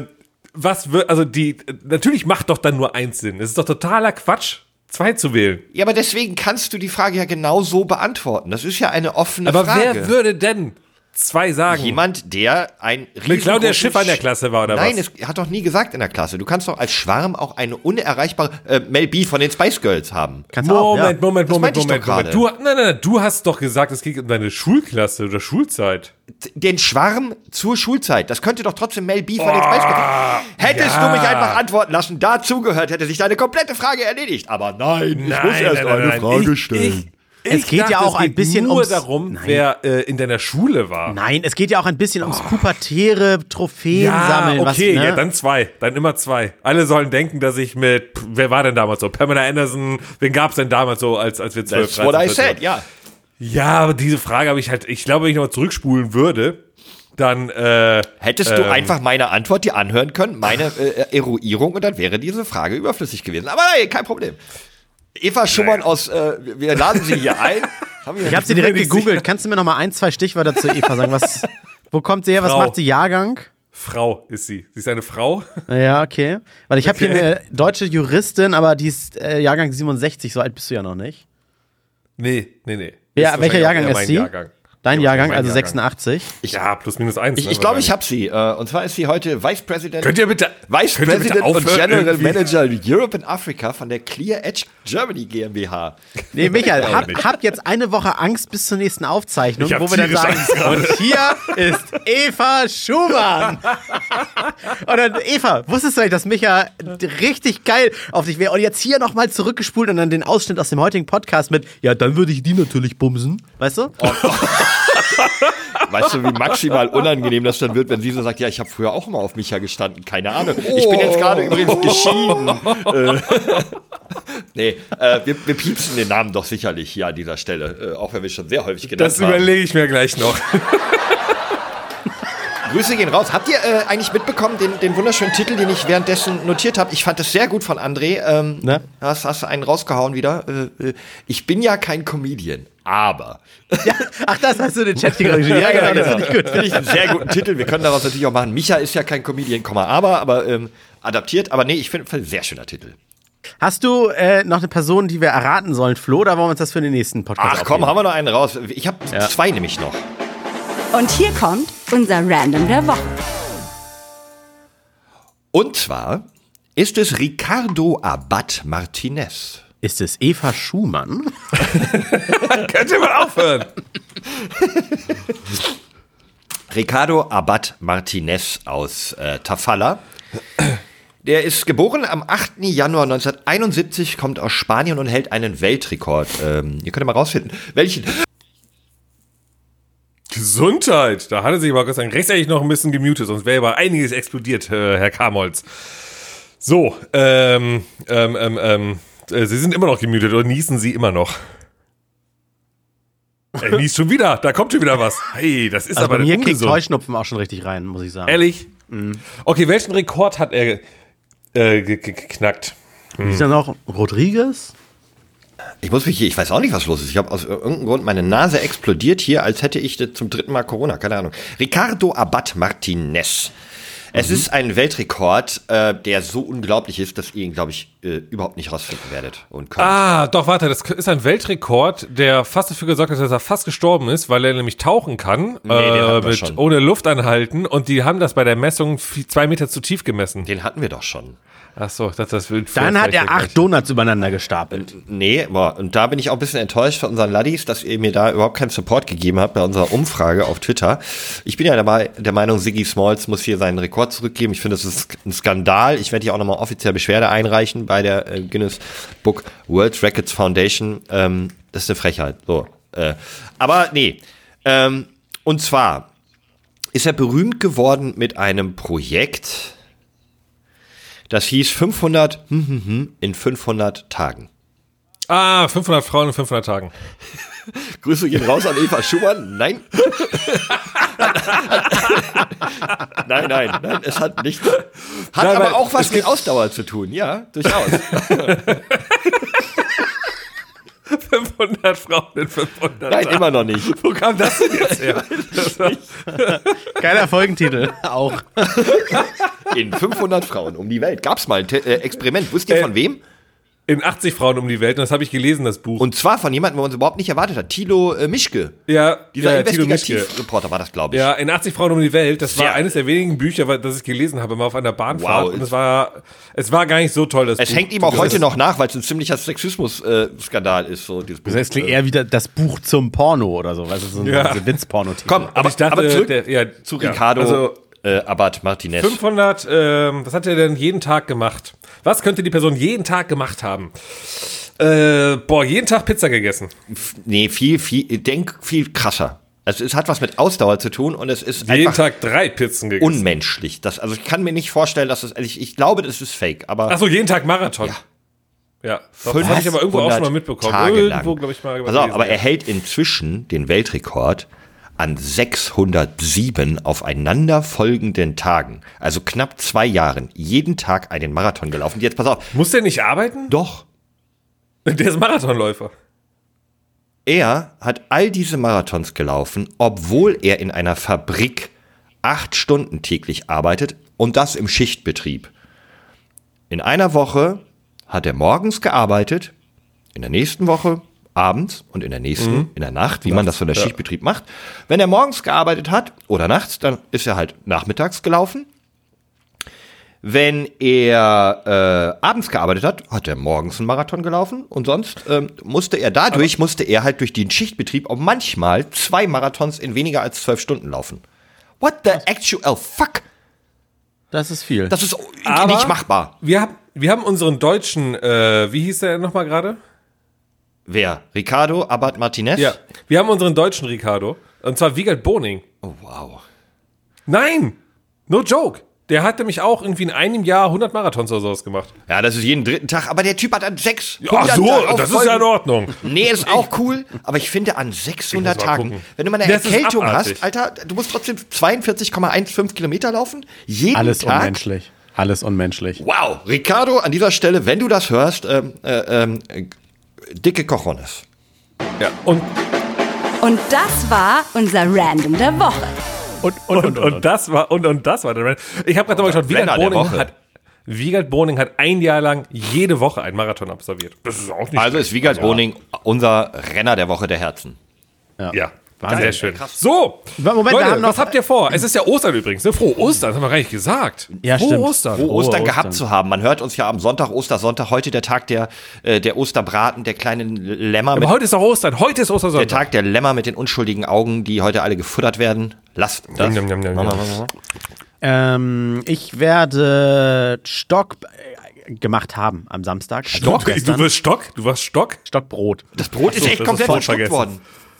was wird, also die, natürlich macht doch dann nur eins Sinn. Es ist doch totaler Quatsch, zwei zu wählen. Ja, aber deswegen kannst du die Frage ja genau so beantworten. Das ist ja eine offene Aber Frage. wer würde denn zwei sagen? Jemand, der ein Mit Claudia Schiffer in der Klasse war, oder Nein, was? es hat doch nie gesagt in der Klasse. Du kannst doch als Schwarm auch eine unerreichbare äh, Mel B von den Spice Girls haben. Kannst du auch, Moment, ja. Moment, Das Moment, ich Moment, doch Moment. Du, nein, nein, nein, du hast doch gesagt, es geht um deine Schulklasse oder Schulzeit. Den Schwarm zur Schulzeit. Das könnte doch trotzdem Mel B von den Spice Girls sein. Hättest du mich einfach antworten lassen, dazugehört, hätte sich deine komplette Frage erledigt. Aber nein, ich muss erst eine Frage ich, stellen. Ich, Es ich geht ja dachte, auch ein geht bisschen nur ums- darum, Nein. wer äh, in deiner Schule war. Nein, es geht ja auch ein bisschen ums pubertäre Trophäen sammeln. okay, was, ne? ja, dann zwei, dann immer zwei. Alle sollen denken, dass ich mit, wer war denn damals so? Pamela Anderson, wen gab's denn damals so, als, als wir zwölf, That's what I 14 said, waren? ja. Ja, aber diese Frage habe ich halt, ich glaube, wenn ich nochmal zurückspulen würde, dann, äh, Hättest du ähm, einfach meine Antwort dir anhören können, meine äh, Eruierung, und dann wäre diese Frage überflüssig gewesen. Aber nein, kein Problem. Eva Schumann aus, äh, wir laden sie hier ein. Haben wir Ich habe sie direkt gegoogelt. Kannst du mir noch mal ein, zwei Stichwörter zu Eva sagen? Was, wo kommt sie her? Was Frau. macht sie? Jahrgang? Frau ist sie. Sie ist eine Frau. Ja, okay. Weil ich habe Okay. hier eine deutsche Juristin, aber die ist äh, Jahrgang 67. So alt bist du ja noch nicht. Nee, nee, nee. Ja, welcher Jahrgang ist mein sie? Jahrgang. Dein Ja, Jahrgang, also Jahrgang. 86. Ja, plus minus eins. Ich, ne, ich glaube, ich habe sie. Äh, und zwar ist sie heute Vice President. Könnt ihr bitte, Vice könnt ihr bitte President und aufhören, General irgendwie- Manager Europe and Africa von der Clear Edge Germany GmbH. Nee, Michael, hab, nicht. hab jetzt eine Woche Angst bis zur nächsten Aufzeichnung, Ich wo wir dann sagen, und hier ist Eva Schumann. und dann, Eva, wusstest du eigentlich, dass Micha richtig geil auf dich wäre? Und jetzt hier nochmal zurückgespult und dann den Ausschnitt aus dem heutigen Podcast mit, ja, dann würde ich die natürlich bumsen. Weißt du? Weißt du, wie maximal unangenehm das dann wird, wenn sie so sagt, ja, ich habe früher auch immer auf Micha gestanden, keine Ahnung. Ich bin jetzt gerade übrigens geschieden. äh, nee, äh, wir, wir piepsen den Namen doch sicherlich hier an dieser Stelle, äh, auch wenn wir schon sehr häufig genannt Das haben. überlege ich mir gleich noch. Grüße gehen raus. Habt ihr äh, eigentlich mitbekommen, den, den wunderschönen Titel, den ich währenddessen notiert habe? Ich fand das sehr gut von André. Ähm, Ne? hast, hast du einen rausgehauen wieder? Äh, äh, ich bin ja kein Comedian, aber. Ja, ach, das hast du in den Chat geschrieben. Ja, genau, das finde ich gut. Finde ich einen sehr guten Titel. Wir können daraus natürlich auch machen. Micha ist ja kein Comedian, aber, aber ähm, adaptiert. Aber nee, ich finde find, sehr schöner Titel. Hast du äh, noch eine Person, die wir erraten sollen, Flo, oder wollen wir uns das für den nächsten Podcast Ach komm, aufheben? haben wir noch einen raus. Ich habe zwei nämlich noch. Und hier kommt unser Random der Woche. Und zwar ist es Ricardo Abad Martinez. Ist es Eva Schumann? Könnt ihr mal aufhören? Ricardo Abad Martinez aus äh, Tafalla. Der ist geboren am 8. Januar 1971, kommt aus Spanien und hält einen Weltrekord. Ähm, ihr könnt mal rausfinden, welchen. Gesundheit. Da hatte sich aber Gott sei Dank rechtzeitig noch ein bisschen gemutet, sonst wäre aber einiges explodiert, äh, Herr Kamolz. So, ähm, ähm, ähm, ähm, äh, Sie sind immer noch gemutet oder niesen Sie immer noch? Er niest schon wieder, da kommt schon wieder was. Hey, das ist Also aber bei mir ungesund. Heuschnupfen auch schon richtig rein, muss ich sagen. Ehrlich? Okay, welchen Rekord hat er äh, ge- ge- geknackt? Ist da noch Rodriguez? Ich muss mich hier, ich weiß auch nicht, was los ist. Ich habe aus irgendeinem Grund, meine Nase explodiert hier, als hätte ich zum dritten Mal Corona, keine Ahnung. Ricardo Abad Martinez Es ist ein Weltrekord, äh, der so unglaublich ist, dass ihn, glaube ich, äh, überhaupt nicht rausfinden werdet. Und könnt. Ah, doch, warte, das ist ein Weltrekord, der fast dafür gesorgt hat, dass er fast gestorben ist, weil er nämlich tauchen kann, hatten wir mit, schon. ohne Luft anhalten und die haben das bei der Messung zwei Meter zu tief gemessen. Den hatten wir doch schon. Ach so, ich dachte, das will Dann hat er acht. Donuts übereinander gestapelt. Nee, boah, und da bin ich auch ein bisschen enttäuscht von unseren Laddies, dass ihr mir da überhaupt keinen Support gegeben habt bei unserer Umfrage auf Twitter. Ich bin ja dabei der Meinung, Siggy Smalls muss hier seinen Rekord zurückgeben. Ich finde, das ist ein Skandal. Ich werde hier auch nochmal offiziell Beschwerde einreichen bei der äh, Guinness Book World Records Foundation. Ähm, das ist eine Frechheit. So. Äh, aber nee. Ähm, und zwar ist er berühmt geworden mit einem Projekt, das hieß 500 hm, hm, hm, in 500 Tagen. Ah, 500 Frauen in 500 Tagen. Grüße gehen raus an Eva Schumann. Nein. nein, nein, nein, es hat nichts. Hat Nein, aber auch was es mit Ausdauer zu tun, ja, durchaus. 500 Frauen in 500 Nein, Tagen. immer noch nicht. Wo kam das denn jetzt her? Geiler Folgentitel. Auch. In 500 Frauen um die Welt. Gab's mal ein Te äh, Experiment. Wisst ihr Äh, von wem? In 80 Frauen um die Welt, und das habe ich gelesen, das Buch. Und zwar von jemandem, der uns überhaupt nicht erwartet hat. Thilo äh, Mischke. ja, Dieser ja, Tilo Mischke. Investigativreporter war das, glaube ich. Ja, in 80 Frauen um die Welt. Das war Sehr. eines der wenigen Bücher, das ich gelesen habe, mal auf einer Bahnfahrt. Wow. Und es war, es war gar nicht so toll. Das Es Buch. hängt ihm auch heute noch nach, weil es ein ziemlicher Sexismus-Skandal ist. So, dieses Buch. Das klingt eher wie das Buch zum Porno oder so. Weißt du, so ein Ja. so Witzporno-Titel. Komm, aber, ich dachte, aber zurück der- ja, zu ja, Ricardo also- äh, Abad Martinez. 500, ähm, was hat er denn jeden Tag gemacht? Was könnte die Person jeden Tag gemacht haben? Äh, boah, jeden Tag Pizza gegessen. Nee, viel, viel, denk viel krasser. Also es hat was mit Ausdauer zu tun und es ist Jeden Tag drei Pizzen gegessen. unmenschlich. Das, also ich kann mir nicht vorstellen, dass es, also ich, ich glaube, das ist fake, aber Ach so, jeden Tag Marathon. Ja. Ja, das habe ich aber irgendwo auch schon mal mitbekommen. Tage irgendwo, glaube ich mal. Gelesen, aber er hält inzwischen den Weltrekord an 607 aufeinanderfolgenden Tagen. Also knapp zwei Jahren. Jeden Tag einen Marathon gelaufen. Jetzt pass auf. Muss der nicht arbeiten? Doch. Der ist Marathonläufer. Er hat all diese Marathons gelaufen, obwohl er in einer Fabrik acht Stunden täglich arbeitet und das im Schichtbetrieb. In einer Woche hat er morgens gearbeitet, in der nächsten Woche abends und in der nächsten in der Nacht, wie man das so in der ja. Schichtbetrieb macht. Wenn er morgens gearbeitet hat oder nachts, dann ist er halt nachmittags gelaufen. Wenn er äh, abends gearbeitet hat, hat er morgens einen Marathon gelaufen und sonst ähm, musste er dadurch, musste er halt durch den Schichtbetrieb auch manchmal zwei Marathons in weniger als zwölf Stunden laufen. What the actual fuck? Das ist viel. Das ist Aber- nicht machbar. Wir haben, wir haben unseren deutschen, äh, wie hieß der nochmal gerade? Wer? Ricardo Abad Martinez? Ja, wir haben unseren deutschen Ricardo. Und zwar Wiegald Boning. Oh, wow. Nein, no joke. Der hat nämlich auch irgendwie in einem Jahr 100 Marathons oder sowas gemacht. Ja, das ist jeden dritten Tag, aber der Typ hat an sechs. Ach so, das ist ja in Ordnung. Nee, ist auch cool, aber ich finde an 600 Ich muss mal Tagen, gucken. wenn du mal eine Das Erkältung hast, Alter, du musst trotzdem 42,15 Kilometer laufen, jeden Alles Tag. unmenschlich. Alles unmenschlich. Wow, Ricardo, an dieser Stelle, wenn du das hörst, ähm, äh, ähm, äh, dicke Cojones. Ja. Und, Und das war unser Random der Woche. Und, und, und, das war, und, und das war der Rand. Ich habe gerade mal geschaut, Wiegald der Boning Woche. hat, Wiegald Boning hat ein Jahr lang jede Woche einen Marathon absolviert. Das ist auch nicht Also schlecht. ist Wiegald Boning unser Renner der Woche der Herzen. Ja, Wahnsinn. sehr schön. So, Moment, wir Leute, haben noch- was habt ihr vor? Es ist ja Ostern übrigens. Ne? Frohe Ostern, das haben wir gar nicht gesagt. Ja, Frohe stimmt. Ostern. Frohe Frohe Ostern gehabt Ostern. zu haben. Man hört uns ja am Sonntag, Ostersonntag, heute der Tag der, äh, der Osterbraten, der kleinen Lämmer mit Aber heute ist doch Ostern. Heute ist Der Ostersonntag. Tag der Lämmer mit den unschuldigen Augen, die heute alle gefuttert werden. Lasst das. Mach mal, mach mal. Ähm, ich werde Stock äh, gemacht haben am Samstag. Also Stock? Du gestern. wirst Stock? Du warst Stock? Stockbrot. Das Brot ist so, echt komplett ist voll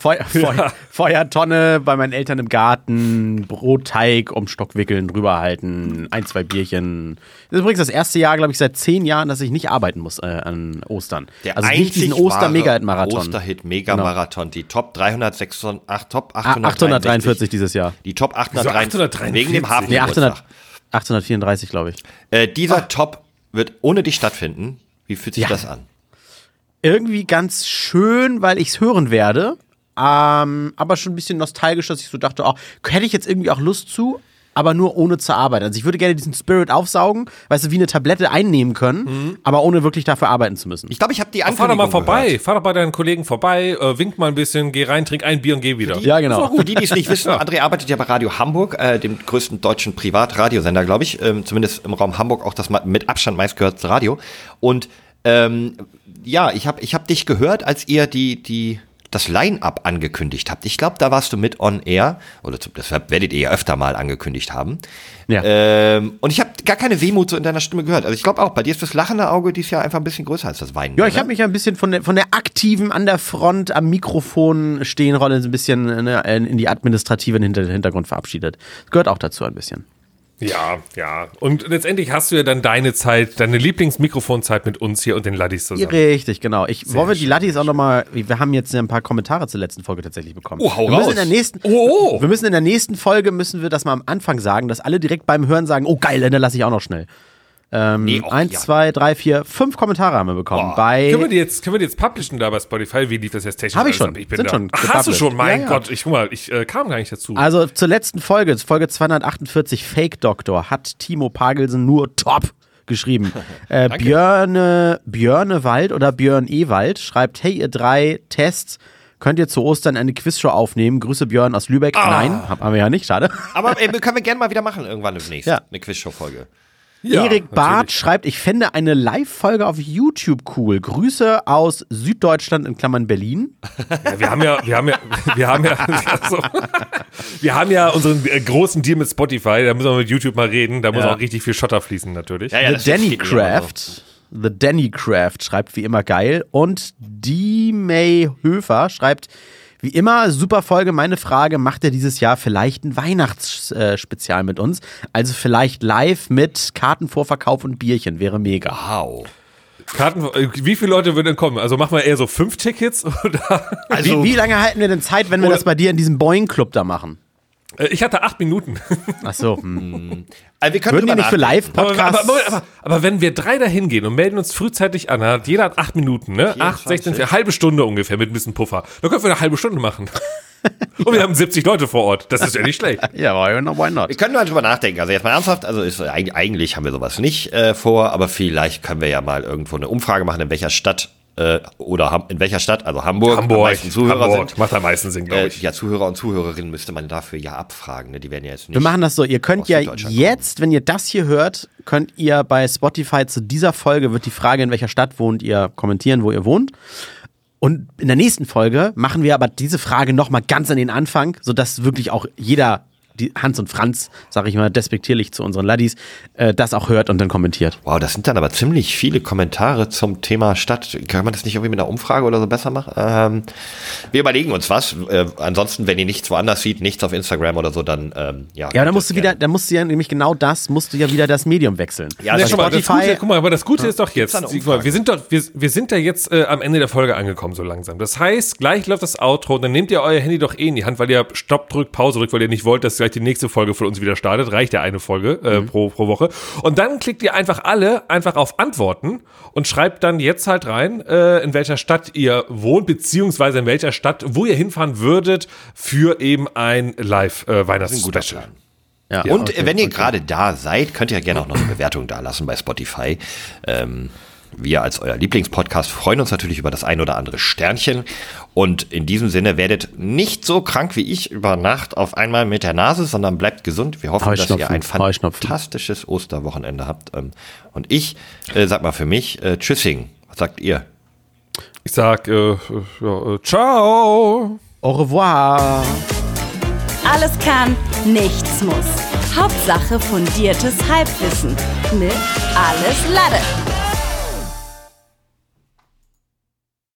verschluckt vergessen. worden. Feu Feu Feuertonne bei meinen Eltern im Garten, Brotteig um Stock wickeln, drüber halten, ein, zwei Bierchen. Das ist übrigens das erste Jahr, glaube ich, seit zehn Jahren, dass ich nicht arbeiten muss äh, an Ostern. Der also nicht diesen Oster-Mega-Marathon. Osterhit Mega-Marathon. Die Top 386, ach, Top Ah, 843. 843 dieses Jahr. Die Top 843. 843? Wegen dem Hafen. Nee, 800, 834, glaube ich. Äh, dieser Top wird ohne dich stattfinden. Wie fühlt sich Ja. das an? Irgendwie ganz schön, weil ich es hören werde. Ähm, aber schon ein bisschen nostalgisch, dass ich so dachte, oh, hätte ich jetzt irgendwie auch Lust zu. aber nur ohne zu arbeiten. Also ich würde gerne diesen Spirit aufsaugen, weißt du, wie eine Tablette einnehmen können, aber ohne wirklich dafür arbeiten zu müssen. Ich glaube, ich habe die Fahr Ankündigung doch mal vorbei, Gehört. fahr doch bei deinen Kollegen vorbei, äh, wink mal ein bisschen, geh rein, trink ein Bier und geh wieder. Ja, genau. Für die, die es nicht wissen, André arbeitet ja bei Radio Hamburg, äh, dem größten deutschen Privatradiosender, glaube ich. Ähm, zumindest im Raum Hamburg auch das mit Abstand meistgehörte Radio. Und ähm, ja, ich habe ich hab dich gehört, als ihr die, die, das Line-Up angekündigt habt. Ich glaube, da warst du mit on air, oder das werdet ihr ja öfter mal angekündigt haben. Ja. Ähm, und ich habe gar keine Wehmut so in deiner Stimme gehört. Also ich glaube auch, bei dir ist das lachende Auge dieses Jahr einfach ein bisschen größer als das Weinen. Ja, ich habe mich ein bisschen von der, von der aktiven an der Front am Mikrofon stehen Rolle so ein bisschen ne, in die administrative Hinter Hintergrund verabschiedet. Das gehört auch dazu ein bisschen. Ja, ja. Und letztendlich hast du ja dann deine Zeit, deine Lieblingsmikrofonzeit mit uns hier und den Laddies zusammen. Richtig, genau. Ich wollen wir die Lattis auch nochmal. Wir haben jetzt ein paar Kommentare zur letzten Folge tatsächlich bekommen. Oh, hau wir müssen raus. in der nächsten, Oh, oh. Wir müssen in der nächsten Folge müssen wir das mal am Anfang sagen, dass alle direkt beim Hören sagen, oh geil, dann lasse ich auch noch schnell. Ähm, Nee, och, eins, ja. zwei, drei, vier, fünf Kommentare haben wir bekommen. Boah. Bei Können wir die jetzt, können wir die jetzt publishen da bei Spotify? Wie lief das jetzt technisch? Hab ich schon. ab? Ich bin Sind da. schon Ach, hast du schon? Mein Ja. Gott, ich guck mal, ich äh, kam gar nicht dazu. Also zur letzten Folge, Folge 248, Fake Doctor, hat Timo Pagelsen nur top geschrieben. äh, Björne, Björne Wald oder Björn Ewald schreibt, hey ihr drei Tests, könnt ihr zu Ostern eine Quizshow aufnehmen? Grüße Björn aus Lübeck. Ah. Nein, haben wir ja nicht, schade. Aber äh, können wir gerne mal wieder machen irgendwann demnächst. Ja. Eine Quizshow-Folge. Ja, Erik Barth natürlich. schreibt, ich fände eine Live-Folge auf YouTube cool. Grüße aus Süddeutschland in Klammern Berlin. Ja, wir haben ja, wir haben ja, wir haben ja, also, wir haben ja unseren äh, großen Deal mit Spotify. Da müssen wir mit YouTube mal reden. Da muss Ja. auch richtig viel Schotter fließen, natürlich. Ja, The Danny Craft. The Danny Craft schreibt wie immer geil. Und die May Höfer schreibt, wie immer, super Folge. Meine Frage, macht er dieses Jahr vielleicht ein Weihnachtsspezial mit uns? Also vielleicht live mit Kartenvorverkauf und Bierchen. Wäre mega. Wow. Karten, äh, wie viele Leute würden denn kommen? Also machen wir eher so fünf Tickets oder? Also, wie, wie lange halten wir denn Zeit, wenn wir das bei dir in diesem Boeing Club da machen? Äh, Ich hatte acht Minuten. Achso, hm. also wir können würden die drüber nicht für nachdenken. Aber, aber, Live-Podcasts? aber, aber, aber wenn wir drei da hingehen und melden uns frühzeitig an, hat jeder hat acht Minuten, ne? Acht, 16, eine halbe Stunde ungefähr mit ein bisschen Puffer. Dann können wir eine halbe Stunde machen. Und wir haben 70 Leute vor Ort. Das ist ja nicht schlecht. Ja, why not? Why not? Wir können mal drüber nachdenken. Also jetzt mal ernsthaft, also ist, eig- eigentlich haben wir sowas nicht äh, vor, aber vielleicht können wir ja mal irgendwo eine Umfrage machen, in welcher Stadt äh, oder Ham- in welcher Stadt, also Hamburg, am Hamburg, Zuhörer Hamburg sind. macht am meisten Sinn, glaube Äh, ich. ja, Zuhörer und Zuhörerinnen müsste man dafür ja abfragen. Ne? Die werden ja jetzt nicht. Wir machen das so, ihr könnt ja jetzt, wenn ihr das hier hört, könnt ihr bei Spotify zu dieser Folge, wird die Frage, in welcher Stadt wohnt ihr, kommentieren, wo ihr wohnt. Und in der nächsten Folge machen wir aber diese Frage nochmal ganz an den Anfang, sodass wirklich auch jeder, die Hans und Franz, sage ich mal despektierlich zu unseren Laddies, äh, das auch hört und dann kommentiert. Wow, das sind dann aber ziemlich viele Kommentare zum Thema Stadt. Kann man das nicht irgendwie mit einer Umfrage oder so besser machen? Ähm, wir überlegen uns was. Äh, ansonsten, wenn ihr nichts woanders sieht, nichts auf Instagram oder so, dann ähm, ja. Ja, dann musst du wieder, dann musst du ja nämlich genau das, musst du ja wieder das Medium wechseln. Ja, das Ja, das Gute, guck mal, aber das Gute ist doch jetzt, wir sind doch, wir, wir sind da jetzt äh, am Ende der Folge angekommen, so langsam. Das heißt, gleich läuft das Outro, dann nehmt ihr euer Handy doch eh in die Hand, weil ihr Stopp drückt, Pause drückt, weil ihr nicht wollt, dass gleich die nächste Folge von uns wieder startet. Reicht ja eine Folge äh, Mhm. pro, pro Woche. Und dann klickt ihr einfach alle einfach auf Antworten und schreibt dann jetzt halt rein, äh, in welcher Stadt ihr wohnt, beziehungsweise in welcher Stadt, wo ihr hinfahren würdet für eben ein Live-Weihnachts-Special. ja, Und okay, wenn ihr okay. gerade da seid, könnt ihr ja gerne auch noch eine Bewertung da lassen bei Spotify. Ähm, wir als euer Lieblingspodcast freuen uns natürlich über das ein oder andere Sternchen. Und in diesem Sinne werdet nicht so krank wie ich über Nacht auf einmal mit der Nase, sondern bleibt gesund. Wir hoffen, dass ihr ein fantastisches Osterwochenende habt. Ähm, Und ich äh, sag mal für mich, äh, Tschüssing. Was sagt ihr? Ich sag, äh, äh, ja, äh, ciao. Au revoir. Alles kann, nichts muss. Hauptsache fundiertes Halbwissen mit Alles Lade.